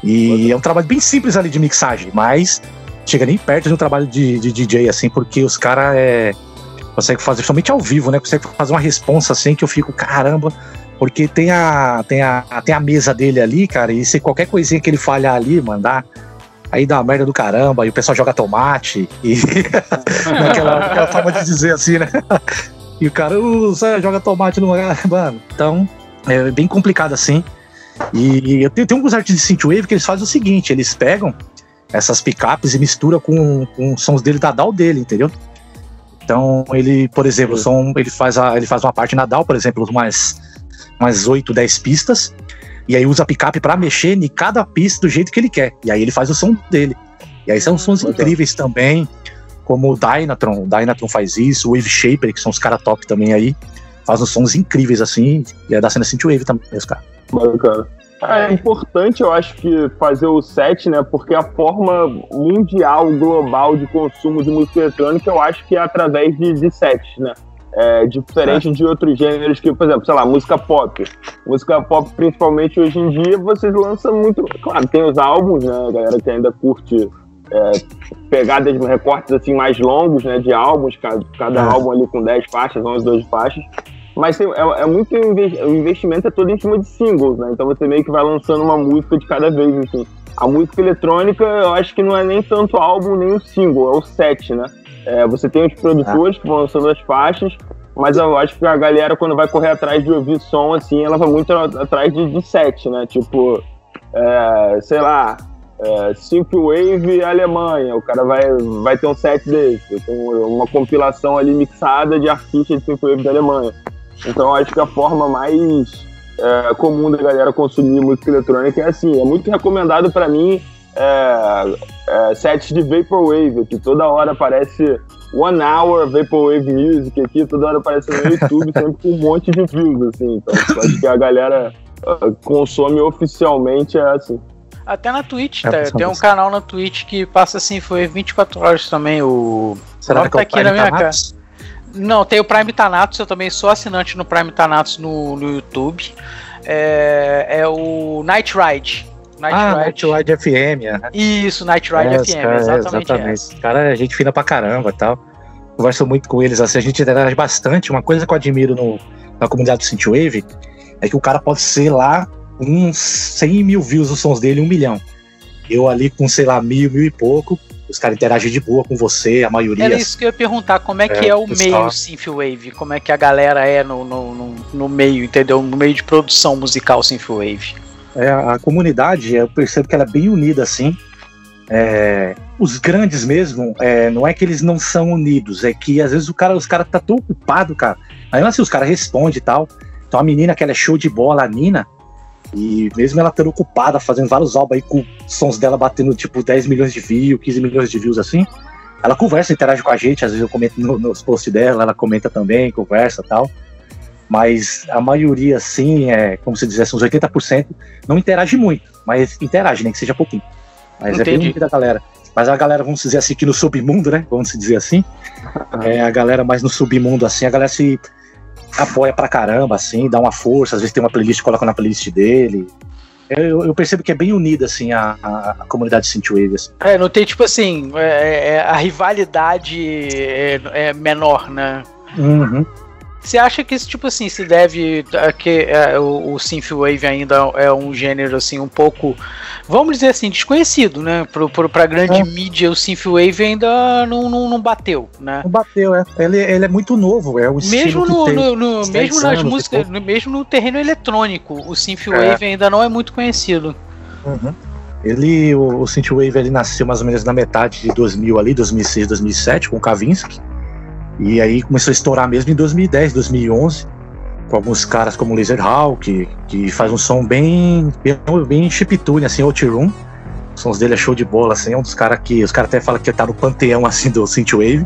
E é um trabalho bem simples ali de mixagem, mas chega nem perto de um trabalho de, de DJ, assim, porque os caras é, conseguem fazer, somente ao vivo, né? Consegue fazer uma responsa assim que eu fico, caramba, porque tem a, tem a, tem a mesa dele ali, cara, e se qualquer coisinha que ele falhar ali, mandar aí dá uma merda do caramba, e o pessoal joga tomate, e naquela, aquela forma de dizer assim, né? E o cara uh, joga tomate no mano. Então, é bem complicado assim. E eu tenho, tenho alguns artistas de synthwave que eles fazem o seguinte, eles pegam essas picapes e misturam com, com sons dele da DAW dele, entendeu? Então, ele, por exemplo, som, ele, faz a, ele faz uma parte na DAW, por exemplo, umas, umas 8, 10 pistas, e aí usa a picape para mexer em cada pista do jeito que ele quer. E aí ele faz o som dele. E aí são sons incríveis também, como o Dynatron. O Dynatron faz isso, o Wave Shaper, que são os caras top também aí. Faz uns sons incríveis assim. E é da cena Synthwave também, os caras. Bacana. É importante, eu acho que fazer o set, né? Porque a forma mundial, global de consumo de música eletrônica, eu acho que é através de, de sets, né? É, diferente é. de outros gêneros que, por exemplo, sei lá, música pop. Música pop, principalmente hoje em dia, vocês lançam muito. Claro, tem os álbuns, né? A galera que ainda curte é, pegadas, recortes assim mais longos, né? De álbuns, cada, cada é. álbum ali com 10 faixas, 11, 12 faixas. Mas tem, é, é, muito o investimento é todo em cima de singles, né? Então você meio que vai lançando uma música de cada vez, assim. A música eletrônica, eu acho que não é nem tanto o álbum nem o single, é o set, né? É, você tem os produtores ah. que vão lançando as faixas, mas eu acho que a galera, quando vai correr atrás de ouvir som, assim, ela vai muito atrás de, de set, né? Tipo, é, sei lá, é, Synthwave Alemanha, o cara vai, vai ter um set desse, tem uma compilação ali mixada de artistas de Synthwave da Alemanha. Então acho que a forma mais é, comum da galera consumir música eletrônica é assim, é muito recomendado para mim é, é, sets de Vaporwave, que toda hora aparece One Hour Vaporwave Music aqui, toda hora aparece no YouTube, sempre com um monte de views, assim. Então acho que a galera uh, consome oficialmente é assim. Até na Twitch, é, tá? tem um canal na Twitch que passa assim, foi 24 horas também. O. Será que tá aqui na minha casa. Não, tem o Prime Thanatos, eu também sou assinante no Prime Thanatos no, no YouTube. É, é o Night Ride. Night ah, Ride. Night Ride FM. É. Isso, Night Ride é, FM, cara, exatamente. exatamente. Cara, a gente fina pra caramba tal. Converso muito com eles, assim, a gente interage bastante. Uma coisa que eu admiro no, na comunidade do Synthwave é que o cara pode ser lá uns 100 mil views os sons dele, um milhão. Eu ali com, sei lá, mil, mil e pouco, os caras interagem de boa com você, a maioria. Era isso que eu ia perguntar, como é, é que é o meio Synthwave? Como é que a galera é no, no, no, no, meio, entendeu? No meio de produção musical Synthwave. É, a comunidade, eu percebo que ela é bem unida, assim. É, os grandes mesmo, é, não é que eles não são unidos, é que às vezes o cara, os caras tá tão ocupado, cara. Aí assim, os caras respondem e tal. Então a menina que ela é show de bola, a Nina, e mesmo ela estando ocupada, fazendo vários álbuns aí com sons dela batendo tipo 10 milhões de views, 15 milhões de views assim, ela conversa, interage com a gente, às vezes eu comento no, nos posts dela, ela comenta também, conversa tal. Mas a maioria, assim, é, como se dissesse, uns 80%, não interage muito, mas interage, nem que seja pouquinho. Mas Entendi. é bem da galera. Mas a galera, vamos dizer assim, que no submundo, né? Vamos dizer assim. É, a galera mais no submundo, assim, a galera se apoia pra caramba, assim, dá uma força, às vezes tem uma playlist, coloca na playlist dele. Eu, eu percebo que é bem unida, assim, a, a, a comunidade Synthwave. Assim. É, não tem, tipo assim, é, é, a rivalidade é, é menor, né? Uhum. Você acha que isso, tipo assim, se deve a que é, o, o synthwave ainda é um gênero assim um pouco, vamos dizer assim, desconhecido, né? Pro, pro, pra grande é. mídia, o synthwave ainda não, não, não, bateu, né? Não bateu, é. Ele, ele é muito novo, é o mesmo no, tem, no, no mesmo nas músicas, no, mesmo no terreno eletrônico, o synthwave é. ainda não é muito conhecido. Uhum. Ele, o, o synthwave, ele nasceu mais ou menos na metade de 2000 ali, 2006, 2007, com o Kavinsky. E aí começou a estourar mesmo em 2010, 2011, com alguns caras como Laser Hawk, que, que faz um som bem, bem, bem chiptune, assim, Room. Os sons dele é show de bola, assim, é um dos caras que. Os caras até falam que tá no panteão assim do Synthwave.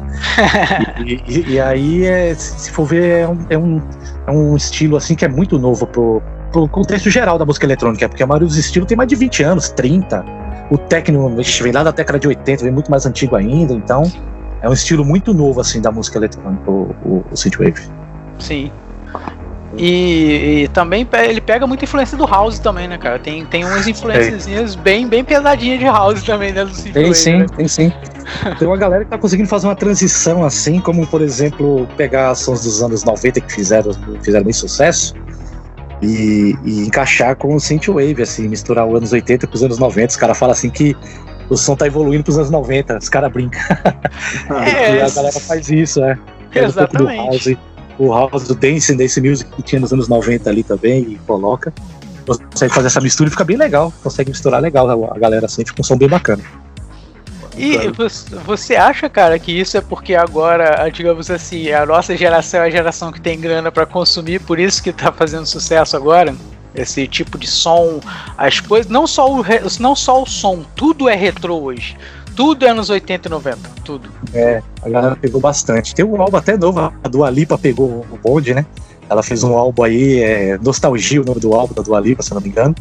e, e, e, aí, é, se for ver, é um, é, um, é um estilo assim que é muito novo pro, pro contexto geral da música eletrônica, porque a maioria dos estilos tem mais de 20 anos, 30. O técnico vem lá da década de 80, vem muito mais antigo ainda, então é um estilo muito novo, assim, da música eletrônica, o, o, o Synthwave. Sim. E, e, também ele pega muita influência do house também, né, cara? Tem, tem umas influências bem, bem pesadinhas de house também, né, do. Tem sim, né? tem sim. Tem uma galera que tá conseguindo fazer uma transição assim, como por exemplo, pegar sons dos anos 90 que fizeram, fizeram muito sucesso e, e encaixar com o Synthwave, assim, misturar os anos 80 com os anos 90. Os caras falam assim que o som tá evoluindo pros anos 90, os caras brincam. É, e a galera faz isso, é. Exatamente. Um house, o house do Dance, Dance Music que tinha nos anos 90 ali também, e coloca. Consegue fazer essa mistura e fica bem legal. Consegue misturar legal a galera assim, fica um som bem bacana. E você acha, cara, que isso é porque agora, digamos assim, a nossa geração é a geração que tem grana para consumir, por isso que tá fazendo sucesso agora? Esse tipo de som, as coisas, não só o, não só o som, tudo é retrô hoje. Tudo é anos 80 e 90, tudo. É, a galera pegou bastante. Tem um álbum até novo, a Dua Lipa pegou o bonde, né? Ela fez um álbum aí, é, Nostalgia, o nome do álbum da Dua Lipa, se não me engano.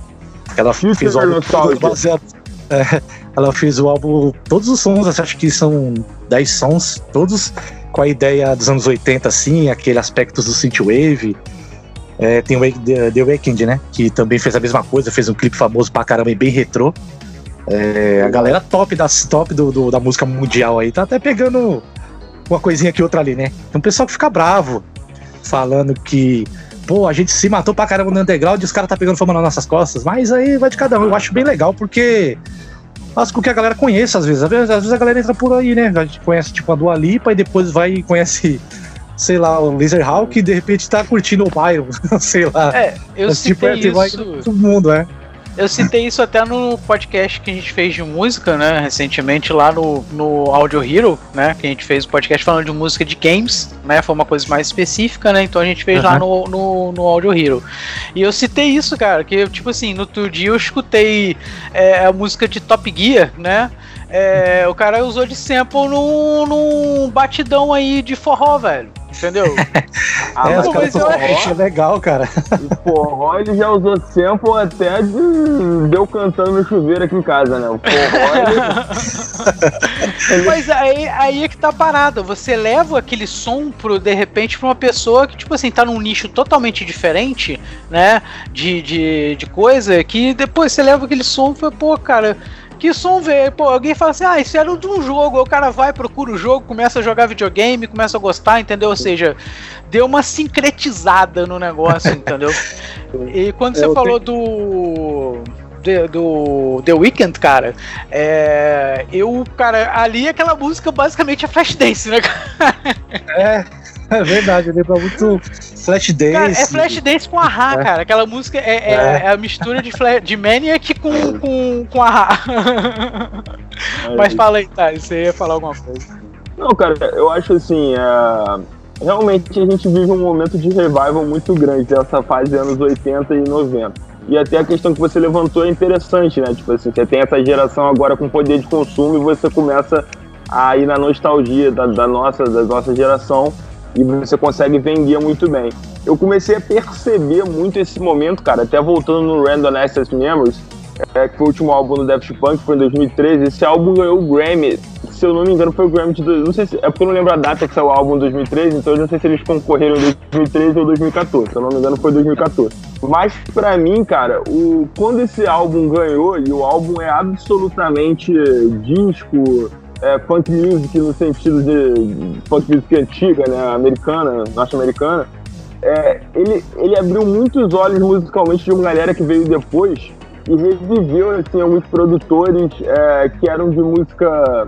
Ela fez o álbum baseado, é, ela fez o álbum, todos os sons, acho que são 10 sons, todos com a ideia dos anos 80, assim, aquele aspecto do synthwave, é, tem o The, Weeknd, né? Que também fez a mesma coisa, fez um clipe famoso pra caramba e bem retrô. É, a galera top, das, top do, do, da música mundial aí tá até pegando uma coisinha aqui outra ali, né? Tem um pessoal que fica bravo. falando que pô, a gente se matou pra caramba no underground e os caras tá pegando fama nas nossas costas. Mas aí vai de cada um. Eu acho bem legal porque faz com que a galera conheça às vezes. Às vezes, às vezes a galera entra por aí, né? A gente conhece tipo a Dua Lipa e depois vai e conhece sei lá, o Laser Hawk e de repente tá curtindo o Byron, sei lá. É, eu Mas, tipo, é, isso. Vai todo mundo, é. Eu citei isso até no podcast que a gente fez de música, né? Recentemente lá no, no Audio Hero, né? Que a gente fez o um podcast falando de música de games, né? Foi uma coisa mais específica, né? Então a gente fez uhum. lá no, no, no Audio Hero. E eu citei isso, cara, que tipo assim, no outro dia eu escutei é, a música de Top Gear, né? É, o cara usou de sample num, num batidão aí de forró, velho. Entendeu? ah, é, os caras é legal, cara. O forró ele já usou sample até de deu cantando no chuveiro aqui em casa, né? O forró ele... Mas aí, aí é que tá parado. Você leva aquele som pro, de repente, pra uma pessoa que, tipo assim, tá num nicho totalmente diferente, né? De, de, de coisa, que depois você leva aquele som e fala, pô, cara que som veio? Pô, alguém fala assim, ah, isso era de um jogo. o cara vai, procura o jogo, começa a jogar videogame, começa a gostar, entendeu? Ou seja, deu uma sincretizada no negócio, entendeu? E quando você falou do. do The Weeknd, cara, é, eu, cara, ali aquela música basicamente é Flashdance, né, cara? É. É verdade, lembra muito Flashdance. Cara, é Flashdance com a é. cara. Aquela música é, é, é. é a mistura de, de Maniac com, com, com a Ra. Mas fala aí, tá, você ia falar alguma coisa. Não, cara, eu acho assim, é... realmente a gente vive um momento de revival muito grande, essa fase anos 80 e 90. E até a questão que você levantou é interessante, né? Tipo assim, você tem essa geração agora com poder de consumo e você começa a ir na nostalgia da, da nossa, da nossa geração e você consegue vender muito bem. Eu comecei a perceber muito esse momento, cara, até voltando no Random Access Memories, é, que foi o último álbum do Daft Punk, foi em 2013. Esse álbum ganhou o Grammy. Se eu não me engano, foi o Grammy de. Não sei se, é porque eu não lembro a data que saiu o álbum em 2013, então eu não sei se eles concorreram em 2013 ou 2014. Se eu não me engano, foi 2014. Mas pra mim, cara, o, quando esse álbum ganhou, e o álbum é absolutamente disco, é, funk music no sentido de funk music antiga, né, americana, norte-americana, é, ele, ele abriu muitos olhos musicalmente de uma galera que veio depois e reviveu assim, alguns produtores é, que eram de música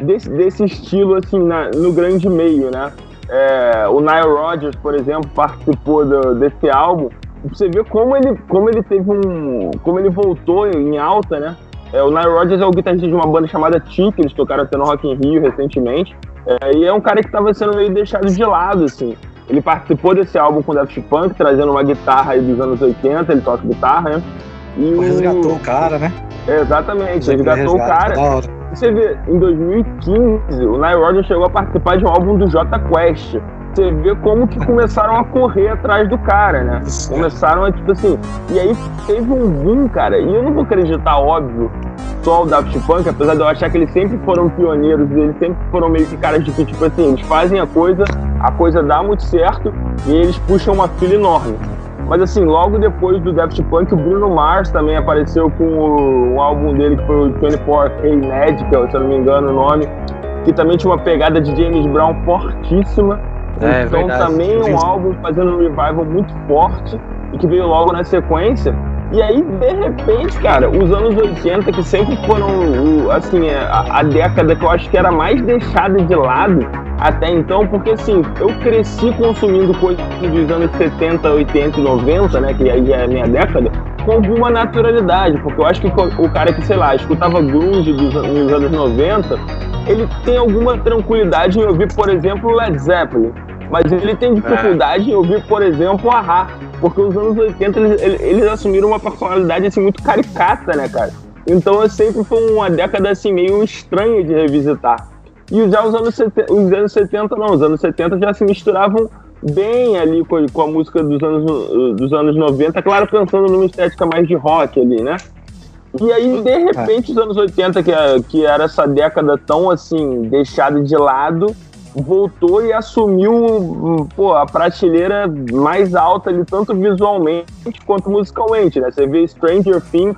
desse, desse estilo assim, na, no grande meio, né? É, o Nile Rodgers, por exemplo, participou do, desse álbum. Você vê como ele, como ele teve um. como ele voltou em alta, né? É, o Nile Rodgers é o guitarrista de uma banda chamada Tim, que eles tocaram até no Rock in Rio recentemente. É, e é um cara que estava sendo meio deixado de lado, assim. Ele participou desse álbum com o Daft Punk, trazendo uma guitarra aí dos anos 80, ele toca guitarra, né? E resgatou o cara, né? É, exatamente, resgatou o cara. Você vê, em 2015, o Nile Rodgers chegou a participar de um álbum do J Quest você vê como que começaram a correr atrás do cara, né? Começaram a, tipo assim. E aí teve um boom, cara. E eu não vou acreditar, óbvio, só o Daft Punk, apesar de eu achar que eles sempre foram pioneiros, eles sempre foram meio que caras de que, tipo assim, eles fazem a coisa, a coisa dá muito certo e eles puxam uma fila enorme. Mas assim, logo depois do Daft Punk, o Bruno Mars também apareceu com o, um álbum dele que foi o 24K Medical, se eu não me engano o nome, que também tinha uma pegada de James Brown fortíssima. É, então verdade. também é um álbum fazendo um revival muito forte e que veio logo na sequência. E aí, de repente, cara, os anos 80, que sempre foram, assim, é, a, a, década que eu acho que era mais deixada de lado até então, porque assim, eu cresci consumindo coisas dos anos 70, 80 e 90, né, que aí já é a minha década, com alguma naturalidade, porque eu acho que o cara que, sei lá, escutava grunge dos, nos anos 90, ele tem alguma tranquilidade em ouvir, por exemplo, Led Zeppelin mas ele tem dificuldade é. em ouvir, por exemplo, a Ra, porque os anos 80 eles, eles, assumiram uma personalidade assim muito caricata, né, cara? Então sempre foi uma década assim meio estranha de revisitar. E já os anos, 70, os anos 70 não, os anos 70 já se misturavam bem ali com, com a música dos anos, dos anos 90, claro, pensando numa estética mais de rock ali, né? E aí, de repente, os anos 80, que, que era essa década tão assim, deixada de lado, voltou e assumiu pô, a prateleira mais alta ali, tanto visualmente quanto musicalmente, né? Você vê Stranger Things,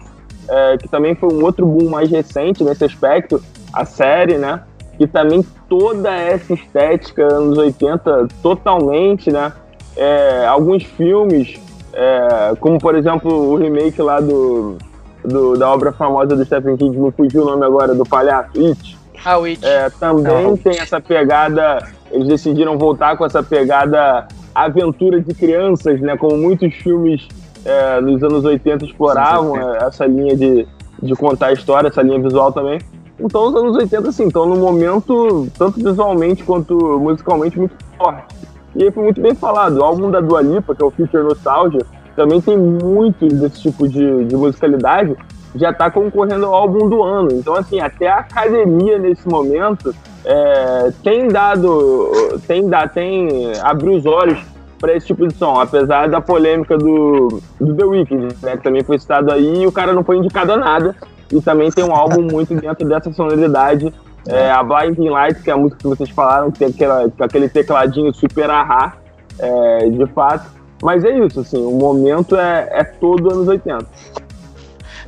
é, que também foi um outro boom mais recente nesse aspecto, a série, né? E também toda essa estética anos 80 totalmente, né? é, alguns filmes, é, como por exemplo o remake lá do, do, da obra famosa do Stephen King, me fugiu o nome agora, do palhaço, It. Ah, o It. É, também tem essa pegada, eles decidiram voltar com essa pegada aventura de crianças, né? Como muitos filmes é, nos anos 80 exploravam é, essa linha de, de contar a história, essa linha visual também. Então, os anos 80, assim, estão num momento, tanto visualmente quanto musicalmente, muito forte. E aí foi muito bem falado. O álbum da Dua Lipa, que é o Future Nostalgia, também tem muito desse tipo de, de musicalidade, já está concorrendo ao álbum do ano. Então, assim, até a academia nesse momento é, tem dado, tem, dado, tem abriu os olhos para esse tipo de som, apesar da polêmica do, do The Weeknd, né, que também foi citado aí, e o cara não foi indicado a nada, e também tem um álbum muito dentro dessa sonoridade, é, a Blinding Lights, que é a música que vocês falaram, que tem aquela, aquele tecladinho super ahá, é, de fato, mas é isso, assim, o momento é, é todo anos 80.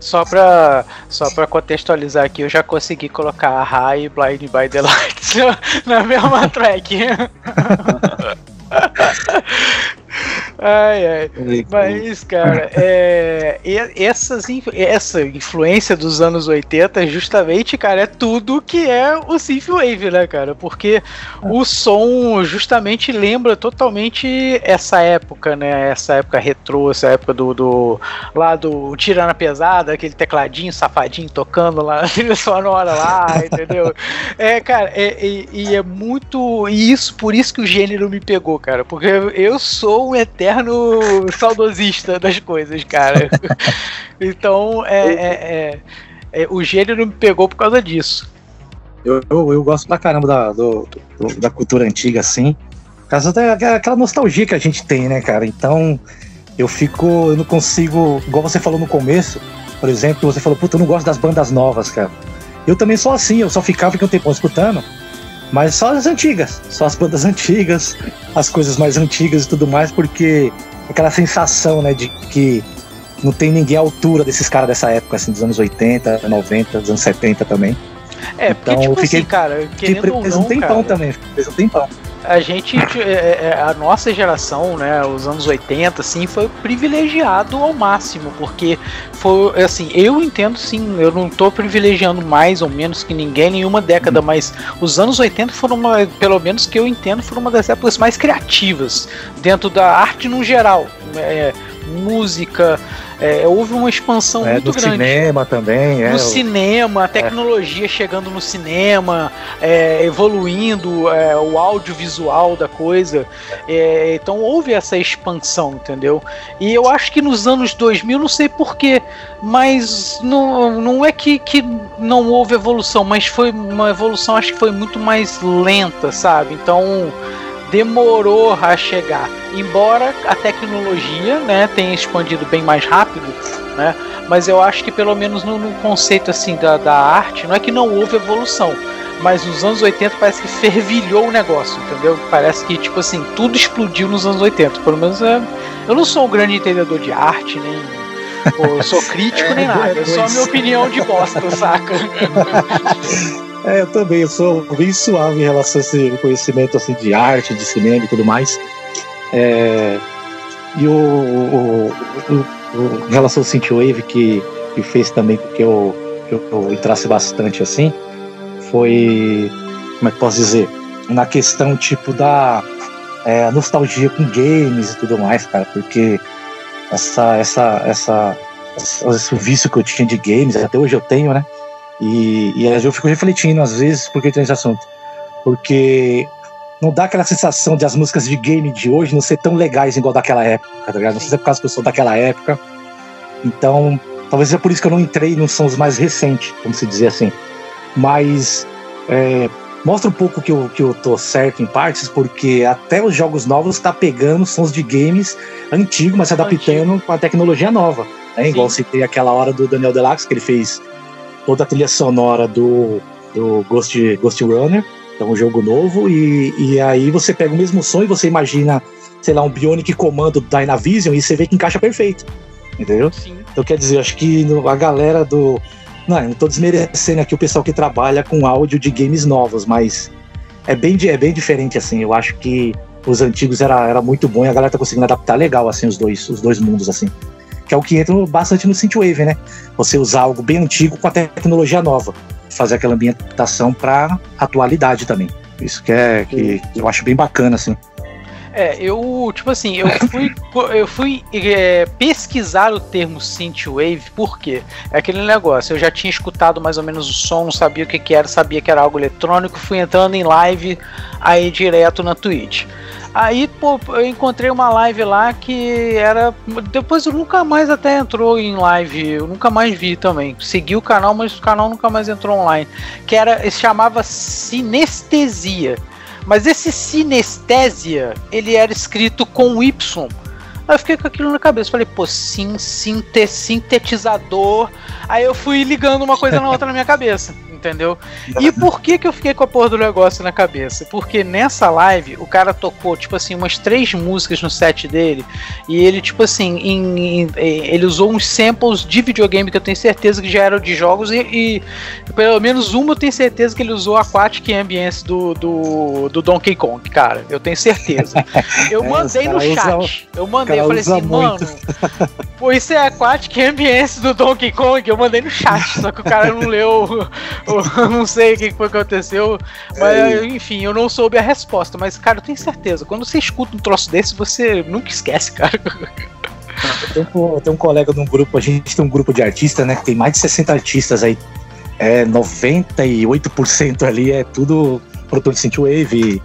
Só pra, só pra contextualizar aqui, eu já consegui colocar a High e Blind by the Lights na mesma track. Ai, ai. Mas, cara, é, essas, essa influência dos anos 80, justamente, cara, é tudo que é o Synthwave, né, cara? Porque o som justamente lembra totalmente essa época, né? Essa época retrô, essa época do, do lá do Tirana Pesada, aquele tecladinho safadinho tocando lá na trilha sonora lá, entendeu? É, cara, é, e, e é muito. E isso, por isso que o gênero me pegou, cara. Porque eu sou um eterno saudosista das coisas, cara. então, é, é, é, é, o gênero me pegou por causa disso. Eu, eu, eu gosto pra caramba da, do, do, da cultura antiga, assim. Causa aquela nostalgia que a gente tem, né, cara? Então, eu fico. Eu não consigo. Igual você falou no começo, por exemplo, você falou, puta, eu não gosto das bandas novas, cara. Eu também sou assim, eu só ficava aqui um tempo escutando. Mas só as antigas, só as bandas antigas, as coisas mais antigas e tudo mais, porque aquela sensação, né, de que não tem ninguém à altura desses caras dessa época, assim, dos anos 80, 90, dos anos 70 também. É, porque, então, tipo fiquei, assim, cara, querendo ou não, um tempão cara, também, fez um tempão a gente, é, é, é, a nossa geração, né, os anos 80, assim, foi privilegiado ao máximo, porque foi, assim, eu entendo sim, eu não tô privilegiando mais ou menos que ninguém nenhuma década, hum. mas os anos 80 foram, uma, pelo menos que eu entendo, foram uma das épocas mais criativas dentro da arte no geral. É, música, é, houve uma expansão é, muito grande. No cinema também. No é, cinema, a tecnologia é. chegando no cinema, é, evoluindo o audiovisual da coisa. Então houve essa expansão, entendeu? E eu acho que nos anos 2000, não sei porquê, mas não, não é que, que não houve evolução, mas foi uma evolução, acho que foi muito mais lenta, sabe? Então demorou a chegar. Embora a tecnologia né, tenha expandido bem mais rápido, né, mas eu acho que pelo menos no, no conceito assim da, da arte, não é que não houve evolução, mas nos anos 80 parece que fervilhou o negócio, entendeu? Parece que, tipo assim, tudo explodiu nos anos 80. Pelo menos é, eu não sou um grande entendedor de arte, nem. Pô, eu sou crítico é, nem nada, é só a minha opinião de bosta, saca? É, eu também, eu sou bem suave em relação a esse conhecimento assim, de arte, de cinema e tudo mais. É, e o, o, o, o, em relação ao Synthwave, que, que fez também que eu, que eu entrasse bastante assim, foi, como é que posso dizer, na questão tipo da é, nostalgia com games e tudo mais, cara, porque essa, essa, essa, esse vício que eu tinha de games, até hoje eu tenho, né? E, e eu fico refletindo às vezes por que tem esse assunto. Porque não dá aquela sensação de as músicas de game de hoje não ser tão legais igual daquela época, tá ligado? Não sei se é por causa que eu sou daquela época. Então, talvez é por isso que eu não entrei nos sons mais recentes, como se dizer assim. Mas é, mostra um pouco que eu, que eu tô certo em partes, porque até os jogos novos tá pegando sons de games antigos, mas se adaptando com a tecnologia nova. Né? Igual citei aquela hora do Daniel Deluxe, que ele fez toda a trilha sonora do, do Ghost, Ghost Runner, é um jogo novo, e, e aí você pega o mesmo som e você imagina, sei lá, um Bionic comando Dynavision e você vê que encaixa perfeito. Entendeu? Sim. Então quer dizer, acho que a galera do. Não, não tô desmerecendo aqui o pessoal que trabalha com áudio de games novos, mas é bem, é bem diferente assim. Eu acho que os antigos era, era muito bom e a galera tá conseguindo adaptar legal, assim, os dois, os dois mundos, assim. Que é o que entra bastante no Synthwave, né? Você usar algo bem antigo com a tecnologia nova. Fazer aquela ambientação pra atualidade também. Isso que é que, que eu acho bem bacana, assim. É, eu, tipo assim, eu fui, eu fui é, pesquisar o termo synthwave, por quê? É aquele negócio, eu já tinha escutado mais ou menos o som, não sabia o que, que era, sabia que era algo eletrônico, fui entrando em live aí direto na Twitch. Aí, pô, eu encontrei uma live lá que era. Depois eu nunca mais até entrou em live, eu nunca mais vi também. Segui o canal, mas o canal nunca mais entrou online. Que era. Se chamava Sinestesia. Mas esse sinestésia, ele era escrito com Y. Aí eu fiquei com aquilo na cabeça. Falei, pô, sim, sinte, sintetizador. Aí eu fui ligando uma coisa na outra na minha cabeça entendeu? E por que que eu fiquei com a porra do negócio na cabeça? Porque nessa live o cara tocou, tipo assim, umas três músicas no set dele e ele, tipo assim, em, em, ele usou uns samples de videogame que eu tenho certeza que já eram de jogos e, e pelo menos uma eu tenho certeza que ele usou Aquatic Ambience do, do, do Donkey Kong, cara. Eu tenho certeza. Eu é, mandei no chat. eu mandei, eu falei assim, muito. mano, pô, isso é Aquatic Ambience do Donkey Kong. Eu mandei no chat, só que o cara não leu não sei o que foi que aconteceu, mas é enfim, eu não soube a resposta. Mas, cara, eu tenho certeza, quando você escuta um troço desse, você nunca esquece, cara. Eu tenho, eu tenho um colega num grupo, a gente tem um grupo de artistas, né? Que tem mais de 60 artistas aí. É 98% ali é tudo produtor de synthwave.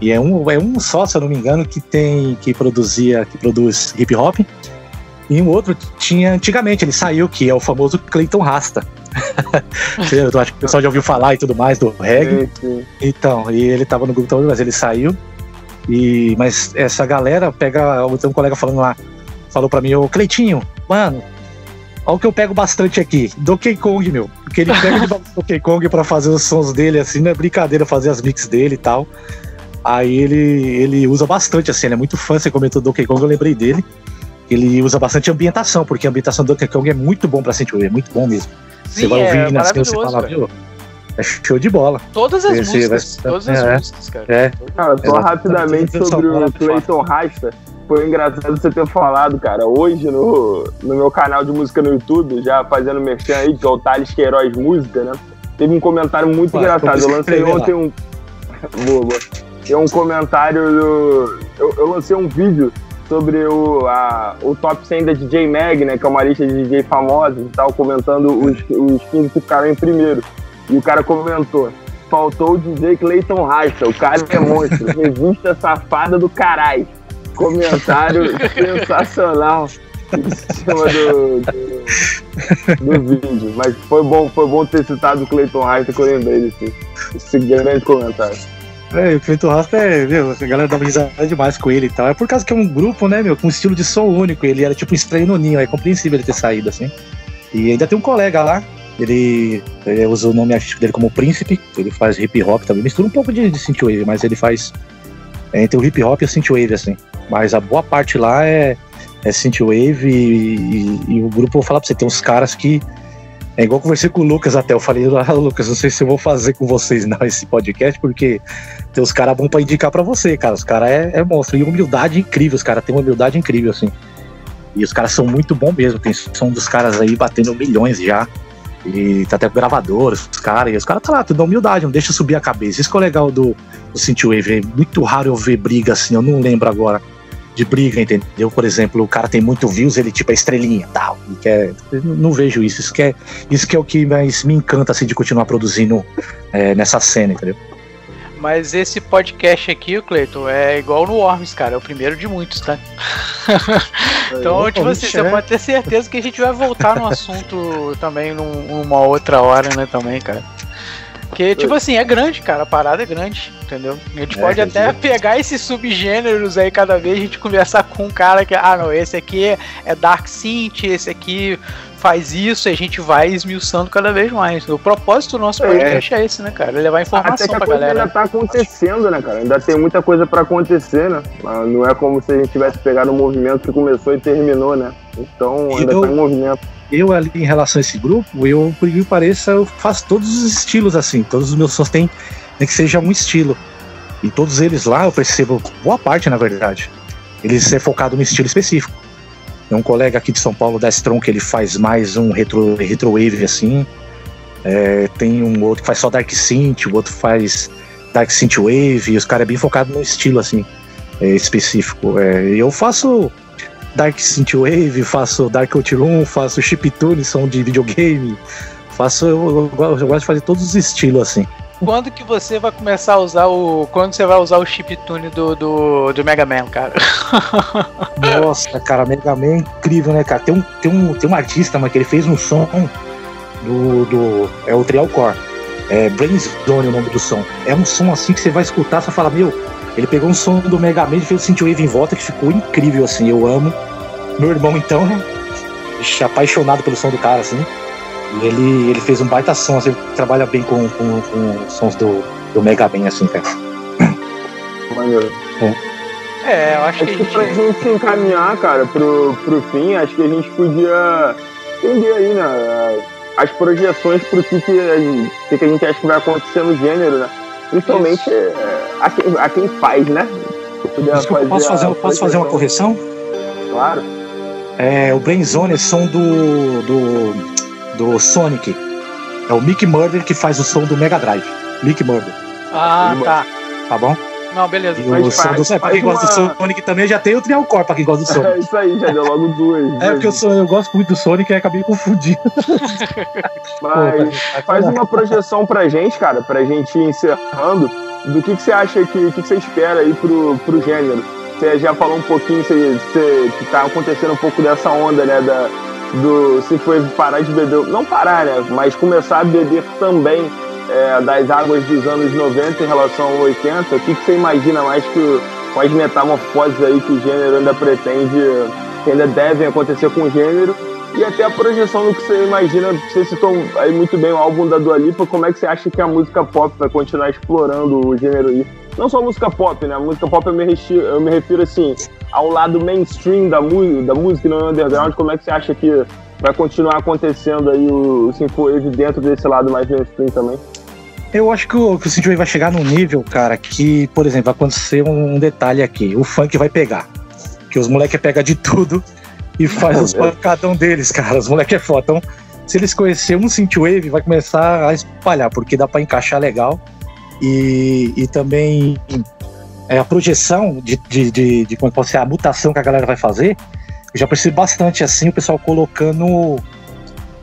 E é um, é um só, se eu não me engano, que tem que produzia, que produz hip hop. E um outro tinha antigamente, ele saiu, que é o famoso Clayton Rasta. eu acho que o pessoal já ouviu falar e tudo mais do reggae. Sim, sim. Então, e ele tava no grupo também, mas ele saiu. E, mas essa galera pega. Tem um colega falando lá, falou pra mim, ô Cleitinho, mano, olha o que eu pego bastante aqui. Donkey Kong, meu. Porque ele pega de Donkey Kong pra fazer os sons dele, assim, não é brincadeira fazer as mix dele e tal. Aí ele, ele usa bastante, assim, ele é muito fã, você comentou Donkey Kong, eu lembrei dele. Ele usa bastante ambientação, porque a ambientação do Donkey Kong é muito bom pra sentir, é muito bom mesmo. Sim, você vai ouvir é nas você fala, viu? É show de bola. Todas as Esse músicas, vai... todas as é, músicas, cara. É. Cara, só rapidamente sobre o Clayton Rasta. Foi engraçado você ter falado, cara. Hoje no, no meu canal de música no YouTube, já fazendo merchan aí, que é o Thales Queiroz Música, né? Teve um comentário muito engraçado. Eu lancei ontem um. boa, boa. Tem um comentário do. Eu, eu lancei um vídeo sobre o, a, o top 100 da DJ Mag, né, que é uma lista de DJ famosos e tal, comentando os, os 15 que ficaram em primeiro. E o cara comentou: faltou o DJ Clayton Rasta, o cara é monstro, revista safada do caralho. Comentário sensacional em cima do, do, do, vídeo. Mas foi bom, foi bom ter citado o Clayton Rasta que eu lembrei desse, desse grande comentário. É, o Cleiton Rasta é, meu, a galera dá risada demais com ele e tal. É por causa que é um grupo, né, meu, com um estilo de som único. Ele era tipo um estranho no ninho, é compreensível ele ter saído, assim. E ainda tem um colega lá, ele, ele usa o nome artístico dele como Príncipe, ele faz hip hop também, mistura um pouco de, de synthwave, mas ele faz é, entre o hip hop e o synthwave, assim. Mas a boa parte lá é, é synthwave e, e, e o grupo, vou falar pra você, tem uns caras que é igual conversei com o Lucas até. Eu falei, ah, Lucas, não sei se eu vou fazer com vocês não esse podcast, porque tem os caras bons pra indicar para você, cara. Os caras é, é monstro. E humildade incrível, os caras têm uma humildade incrível, assim. E os caras são muito bons mesmo. Tem som dos caras aí batendo milhões já. E tá até com gravadores, os caras. E os caras tá lá, tudo na humildade, não deixa subir a cabeça. Isso que é legal do, do Synthwave. É muito raro eu ver briga assim, eu não lembro agora de briga, entendeu? Por exemplo, o cara tem muito views, ele tipo é estrelinha, tal. Quer, não vejo isso. Isso que, é, isso que é o que mais me encanta assim, de continuar produzindo é, nessa cena, entendeu? Mas esse podcast aqui, o Cleiton, é igual no Worms, cara. É o primeiro de muitos, tá? então, tipo assim, você pode ter certeza que a gente vai voltar no assunto também num, numa outra hora, né, também, cara. Porque, tipo assim, é grande, cara. A parada é grande, entendeu? A gente é, pode até dizer. pegar esses subgêneros aí cada vez, a gente conversar com um cara que, ah, não, esse aqui é Dark Synth, esse aqui faz isso, e a gente vai esmiuçando cada vez mais. O propósito do nosso é. podcast é, é esse, né, cara? Levar informação Até que a pra coisa galera. ainda tá acontecendo, né, cara? Ainda tem muita coisa para acontecer, né? Não é como se a gente tivesse pegado um movimento que começou e terminou, né? Então, ainda eu... tá em movimento eu ali em relação a esse grupo, eu, por que pareça, eu faço todos os estilos assim, todos os meus sons têm, tem que seja um estilo. E todos eles lá, eu percebo, boa parte na verdade, eles é focado no estilo específico. Tem um colega aqui de São Paulo, da Strong, que ele faz mais um retro, retro wave assim. É, tem um outro que faz só Dark Synth, o outro faz Dark Synth Wave, e os caras é bem focado no estilo assim, é, específico. É, eu faço Dark Synth Wave, faço Dark Outrun, faço chiptune, som de videogame, faço eu, eu, eu, gosto de fazer todos os estilos assim. Quando que você vai começar a usar o. Quando você vai usar o chiptune do, do, do Mega Man, cara? Nossa, cara, Mega Man é incrível, né, cara? Tem um, tem um, tem um artista, mas que ele fez um som do. do é o Trial Core. É Brainstorm o nome do som. É um som assim que você vai escutar, você fala, meu, ele pegou um som do Mega Man e fez o Synthwave em volta que ficou incrível, assim, eu amo. Meu irmão, então, né? Apaixonado pelo som do cara, assim. E ele, ele fez um baita som, assim, ele trabalha bem com, com, com sons do, do Mega Man, assim, cara. Maneiro. É. é, eu acho, acho que, que pra gente se encaminhar, cara, pro, pro fim, acho que a gente podia entender aí, né? As projeções pro que, que, a, gente, que a gente acha que vai acontecer no gênero, né? Principalmente a quem, a quem faz, né? Desculpa, posso fazer, posso fazer uma correção? Claro. É, o Brainzone é som do, do, do Sonic. É o Mick Murder que faz o som do Mega Drive. Mick Murder. Ah, tá. Tá bom? Não, beleza. E o som do, pra quem gosta uma... do Sonic também já tem o Trial Core pra quem gosta do Sonic. É isso aí, já deu logo duas. é porque eu, sou, eu gosto muito do Sonic e acabei confundindo. Mas Pô, faz uma projeção pra gente, cara, pra gente ir encerrando. Do que, que você acha que, que você espera aí pro, pro gênero? Você já falou um pouquinho, você, você, que tá acontecendo um pouco dessa onda, né? Da, do se foi parar de beber, não parar, né? Mas começar a beber também é, das águas dos anos 90 em relação ao 80, o que, que você imagina mais que as metamorfoses aí que o gênero ainda pretende, que ainda devem acontecer com o gênero, e até a projeção do que você imagina, você citou aí muito bem o álbum da Dua Lipa, como é que você acha que a música pop vai continuar explorando o gênero aí? Não só a música pop, né? A música pop eu me, refiro, eu me refiro assim, ao lado mainstream da, da música no underground, como é que você acha que vai continuar acontecendo aí o, o Synthwave dentro desse lado mais mainstream também? Eu acho que o, que o Synthwave vai chegar num nível, cara, que, por exemplo, vai acontecer um, um detalhe aqui. O funk vai pegar. Que os moleques pegam de tudo e faz os pancadão deles, cara. Os moleques é foda. Então, se eles conhecerem um Synthwave, vai começar a espalhar, porque dá para encaixar legal. E, e também é, a projeção de, de, de, de como pode ser a mutação que a galera vai fazer. Eu já percebi bastante assim o pessoal colocando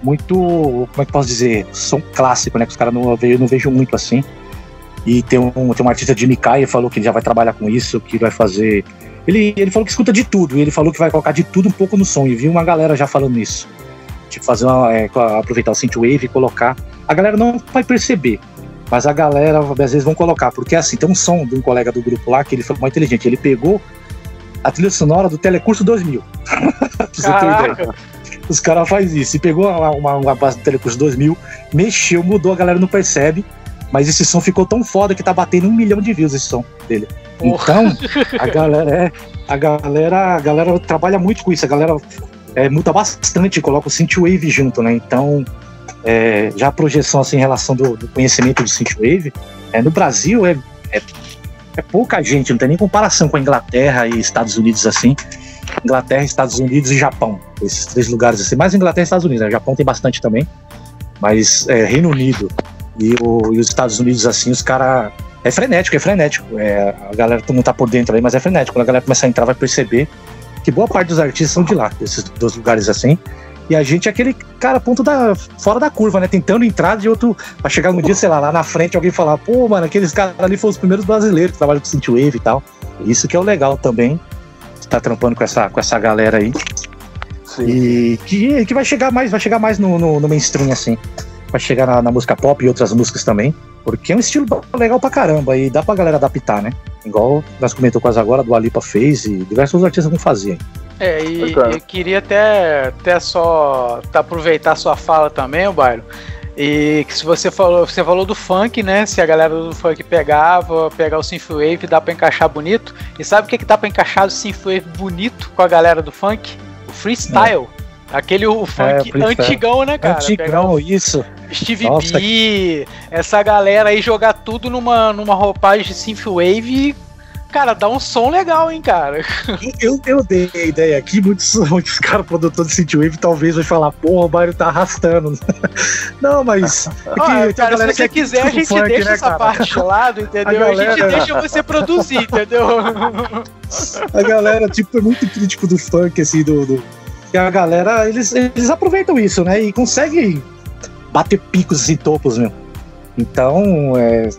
muito, como é que posso dizer, som clássico, né? Que os caras não, eu não vejo muito assim. E tem um, tem um artista de Mikai falou que ele já vai trabalhar com isso, que vai fazer. Ele, ele falou que escuta de tudo, e ele falou que vai colocar de tudo um pouco no som. E vi uma galera já falando isso. Tipo, fazer uma, é, aproveitar o synthwave e colocar. A galera não vai perceber, mas a galera às vezes vão colocar, porque assim, tem um som de um colega do grupo lá que ele foi muito inteligente. Ele pegou a trilha sonora do Telecurso 2000. pra você ter ideia. Os caras fazem isso. E pegou uma, uma, uma base do Telecurso 2000, mexeu, mudou, a galera não percebe. Mas esse som ficou tão foda que tá batendo um milhão de views esse som dele. Porra. Então, a galera é. A galera, a galera trabalha muito com isso. A galera é, muda bastante, coloca o Synthwave junto, né? Então, é, já a projeção assim, em relação do, do conhecimento do Synthwave, é, no Brasil é, é, é, pouca gente, não tem nem comparação com a Inglaterra e Estados Unidos assim. Inglaterra, Estados Unidos e Japão. Esses três lugares assim. Mais Inglaterra e Estados Unidos. Né? O Japão tem bastante também. Mas é, Reino Unido e, o, e, os Estados Unidos, assim, os caras. É frenético, é frenético. É, a galera não tá por dentro aí, mas é frenético. Quando a galera começar a entrar, vai perceber que boa parte dos artistas são de lá, desses dois lugares assim. E a gente é aquele cara ponto da fora da curva, né? Tentando entrar de outro. Pra chegar um dia, sei lá, lá na frente alguém falar, pô, mano, aqueles caras ali foram os primeiros brasileiros que trabalham com Synthwave e tal. Isso que é o legal também tá trampando com essa, com essa galera aí. Sim. E que, que vai chegar mais, vai chegar mais no, no, no mainstream, assim. Vai chegar na, na, música pop e outras músicas também. Porque é um estilo legal pra caramba e dá pra galera adaptar, né? Igual nós comentou quase agora, do Alipa fez e diversos artistas vão fazer. É, e eu queria até, até só aproveitar sua fala também, o Bairro. E que se você falou, você falou do funk, né? Se a galera do funk pegava, pegar o synthwave, dá para encaixar bonito. E sabe o que que dá para encaixar o synthwave bonito com a galera do funk? O freestyle. É. Aquele o funk é, antigão, né, cara? Antigão, isso. Steve Nossa. B, essa galera aí jogar tudo numa, numa roupagem de Synthwave Cara, dá um som legal, hein, cara. Eu, eu dei a ideia aqui, muitos, muitos caras produtores de Synthwave talvez vão falar, porra, o Mario tá arrastando. Não, mas. É cara, se você quiser, a gente funk, deixa né, essa cara? parte lado, entendeu? A, galera... a gente deixa você produzir, entendeu? A galera, tipo, é muito crítico do funk, assim, do. do... E a galera, eles, eles aproveitam isso, né? E conseguem bater picos e topos, meu. Então, é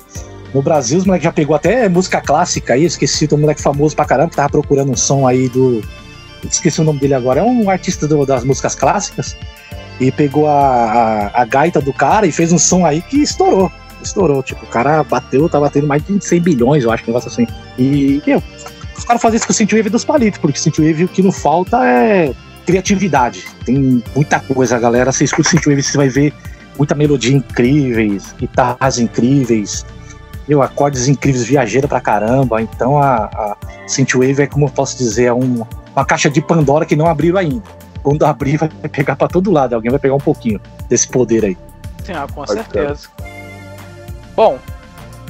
no Brasil, os moleques já pegou até música clássica aí, esqueci do moleque famoso pra caramba, que tava procurando um som aí do. Esqueci o nome dele agora, é um artista do, das músicas clássicas. E pegou a, a, a, gaita do cara e fez um som aí que estourou. Estourou, tipo, o cara bateu, tá batendo mais de 100 bilhões, eu acho, um negócio assim. E, meu, os caras fazem isso com o Synthwave dos palitos, porque o Synthwave o que não falta é criatividade. Tem muita coisa, galera. Você escuta o Synthwave, você vai ver muita melodia incríveis, guitarras incríveis, meu, acordes incríveis, viajeira pra caramba. Então a, a Synthwave é, como eu posso dizer, é um, uma caixa de Pandora que não abriu ainda. Quando abrir, vai pegar pra todo lado. Alguém vai pegar um pouquinho desse poder aí. Sim, ah, com certeza. Bom,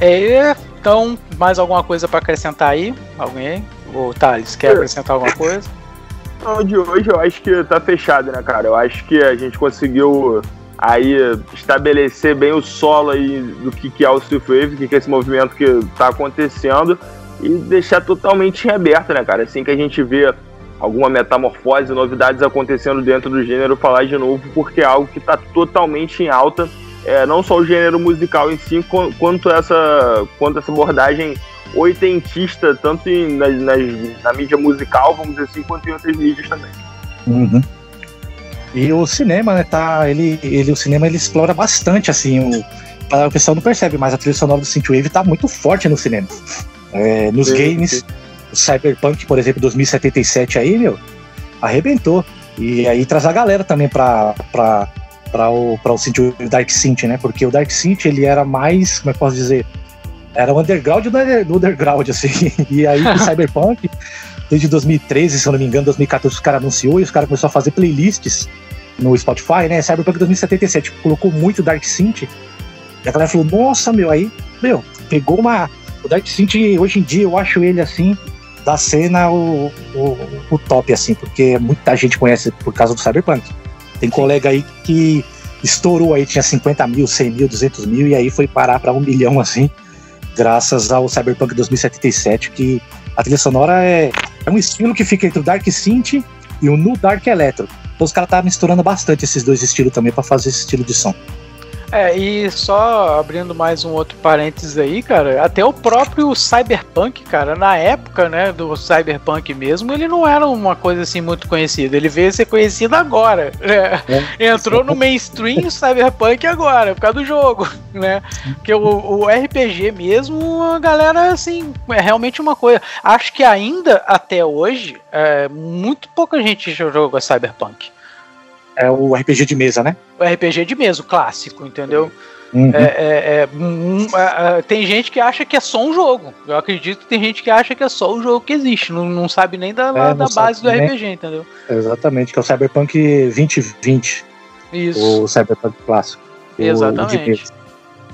é, então, mais alguma coisa para acrescentar aí? Alguém? O Thales, quer acrescentar alguma coisa? Não, de hoje eu acho que tá fechado, né, cara? Eu acho que a gente conseguiu aí estabelecer bem o solo aí do que, que é o Surfwave, o que, que é esse movimento que está acontecendo e deixar totalmente em aberto, né, cara? Assim que a gente vê alguma metamorfose, novidades acontecendo dentro do gênero, falar de novo, porque é algo que está totalmente em alta, é, não só o gênero musical em si, quanto essa, quanto essa abordagem oitentista, tanto em, na, na, na mídia musical, vamos dizer assim, quanto em outras mídias também. Uhum. E o cinema, né, tá, ele, ele, o cinema ele explora bastante, assim, o, o pessoal não percebe, mas a trilha sonora do Synthwave tá muito forte no cinema. É, nos sim, games, sim. o Cyberpunk, por exemplo, 2077 aí, meu, arrebentou. E aí traz a galera também pra, pra, pra o, pra o Synthwave Dark Synth, né, porque o Dark Synth, ele era mais, como é que posso dizer, era o underground do, underground, assim, e aí o Cyberpunk desde 2013, se eu não me engano, 2014, os caras anunciou e os caras começaram a fazer playlists no Spotify, né? Cyberpunk 2077 tipo, colocou muito Dark Synth. E a galera falou, nossa, meu, aí, meu, pegou uma. O Dark Synth, hoje em dia, eu acho ele assim, da cena o, o, o top, assim, porque muita gente conhece por causa do Cyberpunk. Tem colega aí que estourou aí, tinha 50 mil, 100 mil, 200 mil, e aí foi parar para um milhão, assim, graças ao Cyberpunk 2077, que a trilha sonora é, é um estilo que fica entre o Dark Synth e o Nu Dark Electro. Então os caras estavam misturando bastante esses dois estilos também para fazer esse estilo de som. É, e só abrindo mais um outro parênteses aí, cara, até o próprio Cyberpunk, cara, na época, né, do Cyberpunk mesmo, ele não era uma coisa assim muito conhecida. Ele veio a ser conhecido agora. Né? É. Entrou no mainstream Cyberpunk agora, por causa do jogo, né? Porque o, o RPG mesmo, a galera, assim, é realmente uma coisa. Acho que ainda até hoje, é, muito pouca gente jogou Cyberpunk. É o RPG de mesa, né? O RPG de mesa, o clássico, entendeu? Uhum. É, é, é, um, é, é, tem gente que acha que é só um jogo. Eu acredito que tem gente que acha que é só o jogo que existe. Não, não sabe nem da, da base do RPG, entendeu? Exatamente, que é o Cyberpunk 2020. Isso. O Cyberpunk clássico. Exatamente.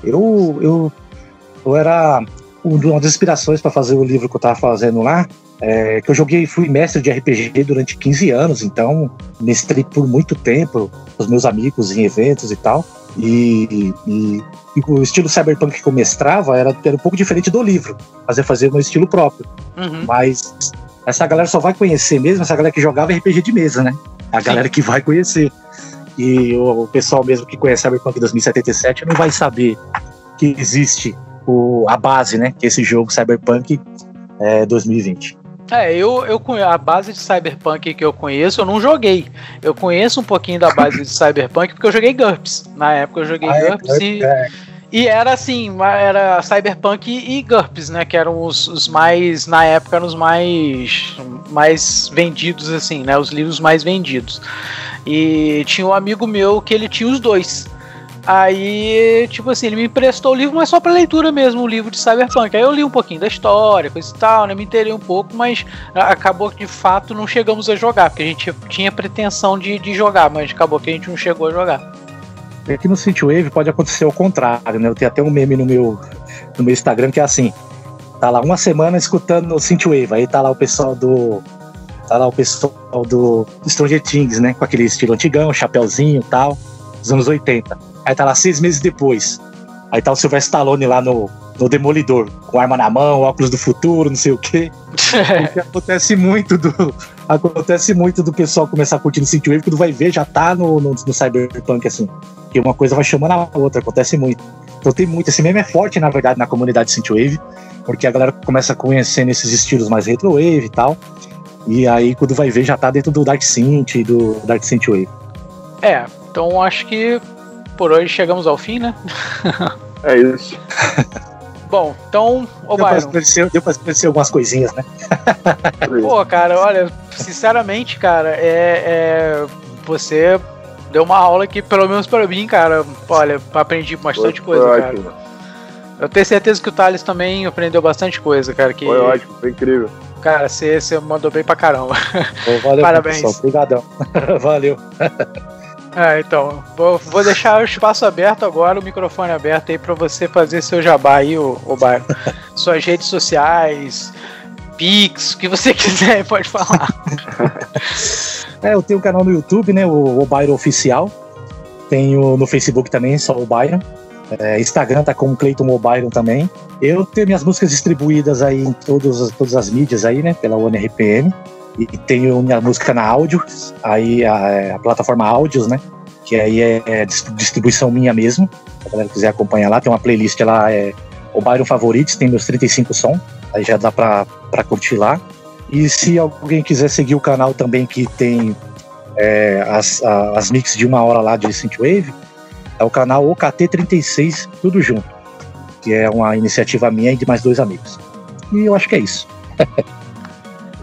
Eu, eu, eu era uma das inspirações para fazer o livro que eu tava fazendo lá é, que eu joguei, fui mestre de RPG durante 15 anos, então mestrei por muito tempo os meus amigos em eventos e tal. E, e, e, o estilo cyberpunk que eu mestrava era, era um pouco diferente do livro, fazer fazer o meu estilo próprio. Uhum. Mas essa galera só vai conhecer mesmo essa galera que jogava RPG de mesa, né? A galera que vai conhecer. E o, o pessoal mesmo que conhece Cyberpunk 2077 não vai saber que existe o, a base, né? Que é esse jogo Cyberpunk é, 2020. É, eu, eu a base de Cyberpunk que eu conheço, eu não joguei. Eu conheço um pouquinho da base de Cyberpunk porque eu joguei GURPS. Na época eu joguei ah, GURPS é, e, é. e era assim, era Cyberpunk e GURPS, né? Que eram os, os, mais, na época, eram os mais, mais vendidos, assim, né? Os livros mais vendidos. E tinha um amigo meu que ele tinha os dois. Aí, tipo assim, ele me emprestou o livro, mas só para leitura mesmo, o livro de Cyberpunk. Aí eu li um pouquinho da história, coisa e tal, né? Me interei um pouco, mas acabou que de fato não chegamos a jogar, porque a gente tinha pretensão de, de jogar, mas acabou que a gente não chegou a jogar. É que no Synthwave pode acontecer o contrário, né? Eu tenho até um meme no meu, no meu Instagram que é assim: tá lá uma semana escutando o Synthwave, aí tá lá o pessoal do. Tá lá o pessoal do Stranger Things, né? Com aquele estilo antigão, chapéuzinho e tal, dos anos 80. Aí tá lá seis meses depois. Aí tá o Sylvester Stallone lá no, no Demolidor, com arma na mão, óculos do futuro, não sei o quê. acontece muito do. Acontece muito do pessoal começar a curtir no Synthwave, quando vai ver, já tá no, no, no Cyberpunk, assim. Que uma coisa vai chamando a outra, acontece muito. Então tem muito. Esse meme é forte, na verdade, na comunidade Synthwave, porque a galera começa a conhecer nesses estilos mais retrowave e tal. E aí, quando vai ver, já tá dentro do Dark Synth do Dark Synthwave. É, então acho que por hoje chegamos ao fim, né? É isso. Bom, então, ô deu, Byron. pra deu pra esclarecer algumas coisinhas, né? Pô, cara, olha, sinceramente, cara, é, é, Você deu uma aula que, pelo menos pra mim, cara, olha, aprendi bastante Foi coisa, cara. ótimo. Eu tenho certeza que o Thales também aprendeu bastante coisa, cara. Que, Foi ótimo, foi incrível. Cara, você, mandou bem pra caramba. Então, valeu, Parabéns. Obrigadão. valeu. É, então, vou, deixar o espaço aberto agora, o microfone aberto aí pra você fazer seu jabá aí, o, o Byron. Suas redes sociais, Pix, o que você quiser, pode falar. É, eu tenho um canal no YouTube, né? O, o Byron Oficial. Tenho no Facebook também, só o Byron. É, Instagram tá com o Cleiton O Byron também. Eu tenho minhas músicas distribuídas aí em todos, todas as mídias aí, né? Pela ONRPM. E tenho minha música na áudio, aí a, a plataforma Áudios, né? Que aí é, é dis- distribuição minha mesmo. Se a galera quiser acompanhar lá, tem uma playlist lá, é o Byron Favoritos, tem meus 35 som. Aí já dá pra, pra curtir lá. E se alguém quiser seguir o canal também, que tem é, as, a- as mix de uma hora lá de Synthwave, é o canal OKT36, tudo junto. Que é uma iniciativa minha e de mais dois amigos. E eu acho que é isso.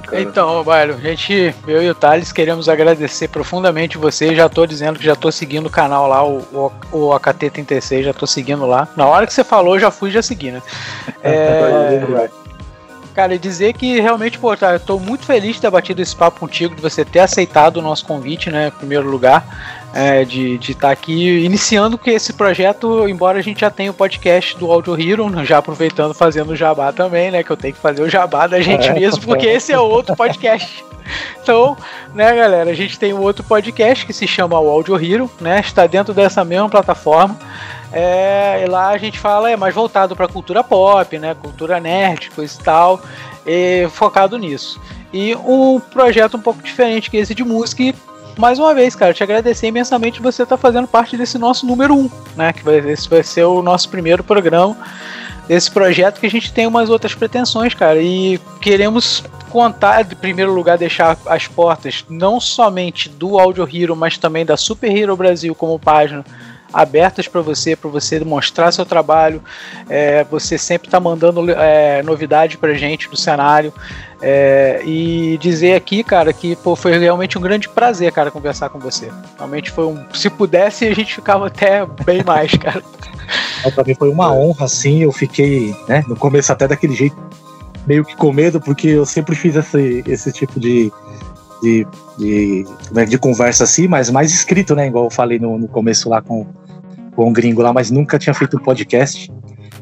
Cara. Então, Byron, a gente, eu e o Thales queremos agradecer profundamente você. Já tô dizendo que já tô seguindo o canal lá, o, o, o AKT36, já tô seguindo lá. Na hora que você falou, já fui já segui, né? É, Cara, e dizer que realmente, pô, tá, eu tô muito feliz de ter batido esse papo contigo, de você ter aceitado o nosso convite, né, em primeiro lugar, é, de estar aqui iniciando que esse projeto, embora a gente já tenha o podcast do Audio Hero, né, já aproveitando fazendo o jabá também, né, que eu tenho que fazer o jabá da gente É. mesmo, porque esse é outro podcast. Então, né, galera, a gente tem um outro podcast que se chama o Audio Hero, né, está dentro dessa mesma plataforma. É, e lá a gente fala é mais voltado para cultura pop, né, cultura nerd, coisa e tal, e focado nisso. E um projeto um pouco diferente que esse de música. Mais uma vez, cara, te agradecer imensamente você estar fazendo parte desse nosso número um, né? Que vai, esse vai ser o nosso primeiro programa desse projeto que a gente tem umas outras pretensões, cara. E queremos contar, em primeiro lugar, deixar as portas não somente do Audio Hero, mas também da Super Hero Brasil como página abertas para você, para você mostrar seu trabalho. É, você sempre está mandando é, novidade para gente do cenário. É, e dizer aqui, cara, que pô, foi realmente um grande prazer, cara, conversar com você. Realmente foi um. Se pudesse, a gente ficava até bem mais, cara. Então, pra mim foi uma honra, assim. Eu fiquei, né, no começo até daquele jeito, meio que com medo, porque eu sempre fiz esse, esse tipo de, de, de, né, de conversa assim, mas mais escrito, né? Igual eu falei no, no começo lá com, com o gringo lá, mas nunca tinha feito um podcast.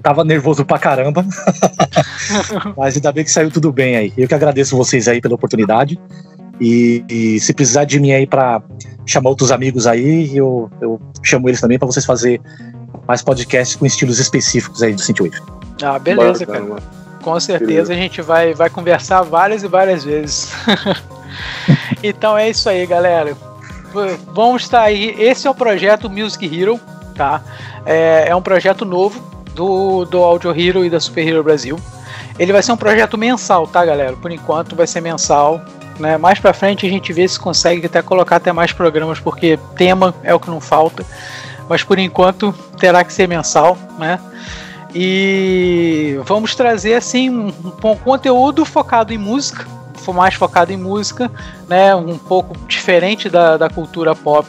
Tava nervoso pra caramba. mas ainda bem que saiu tudo bem aí. Eu que agradeço vocês aí pela oportunidade. E, e se precisar de mim aí pra chamar outros amigos aí, eu, eu chamo eles também pra vocês fazer mais podcasts com estilos específicos aí do Synthwave. Ah, beleza, Bacana, cara. Com certeza a gente vai, vai conversar várias e várias vezes. então é isso aí, galera. Vamos estar aí. Esse é o projeto Music Hero, tá? É, é um projeto novo do, do Audio Hero e da Super Hero Brasil. Ele vai ser um projeto mensal, tá, galera? Por enquanto vai ser mensal. Né? Mais pra frente a gente vê se consegue até colocar até mais programas, porque tema é o que não falta. Mas por enquanto terá que ser mensal, né? E vamos trazer assim um, um conteúdo focado em música, mais focado em música, né? Um pouco diferente da, da cultura pop,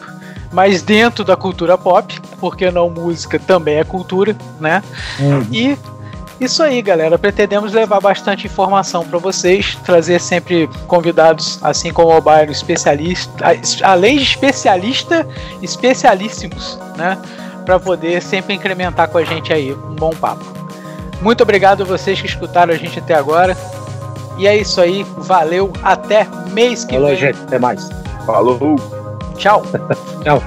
mas dentro da cultura pop, porque não música também é cultura, né? E isso aí, galera. Pretendemos levar bastante informação para vocês, trazer sempre convidados, assim como o Byron, especialista, além de especialista, especialíssimos, né? para poder sempre incrementar com a gente aí um bom papo. Muito obrigado a vocês que escutaram a gente até agora. E é isso aí, valeu, até mês que Falou, vem. gente, até mais. Falou! Tchau. Tchau.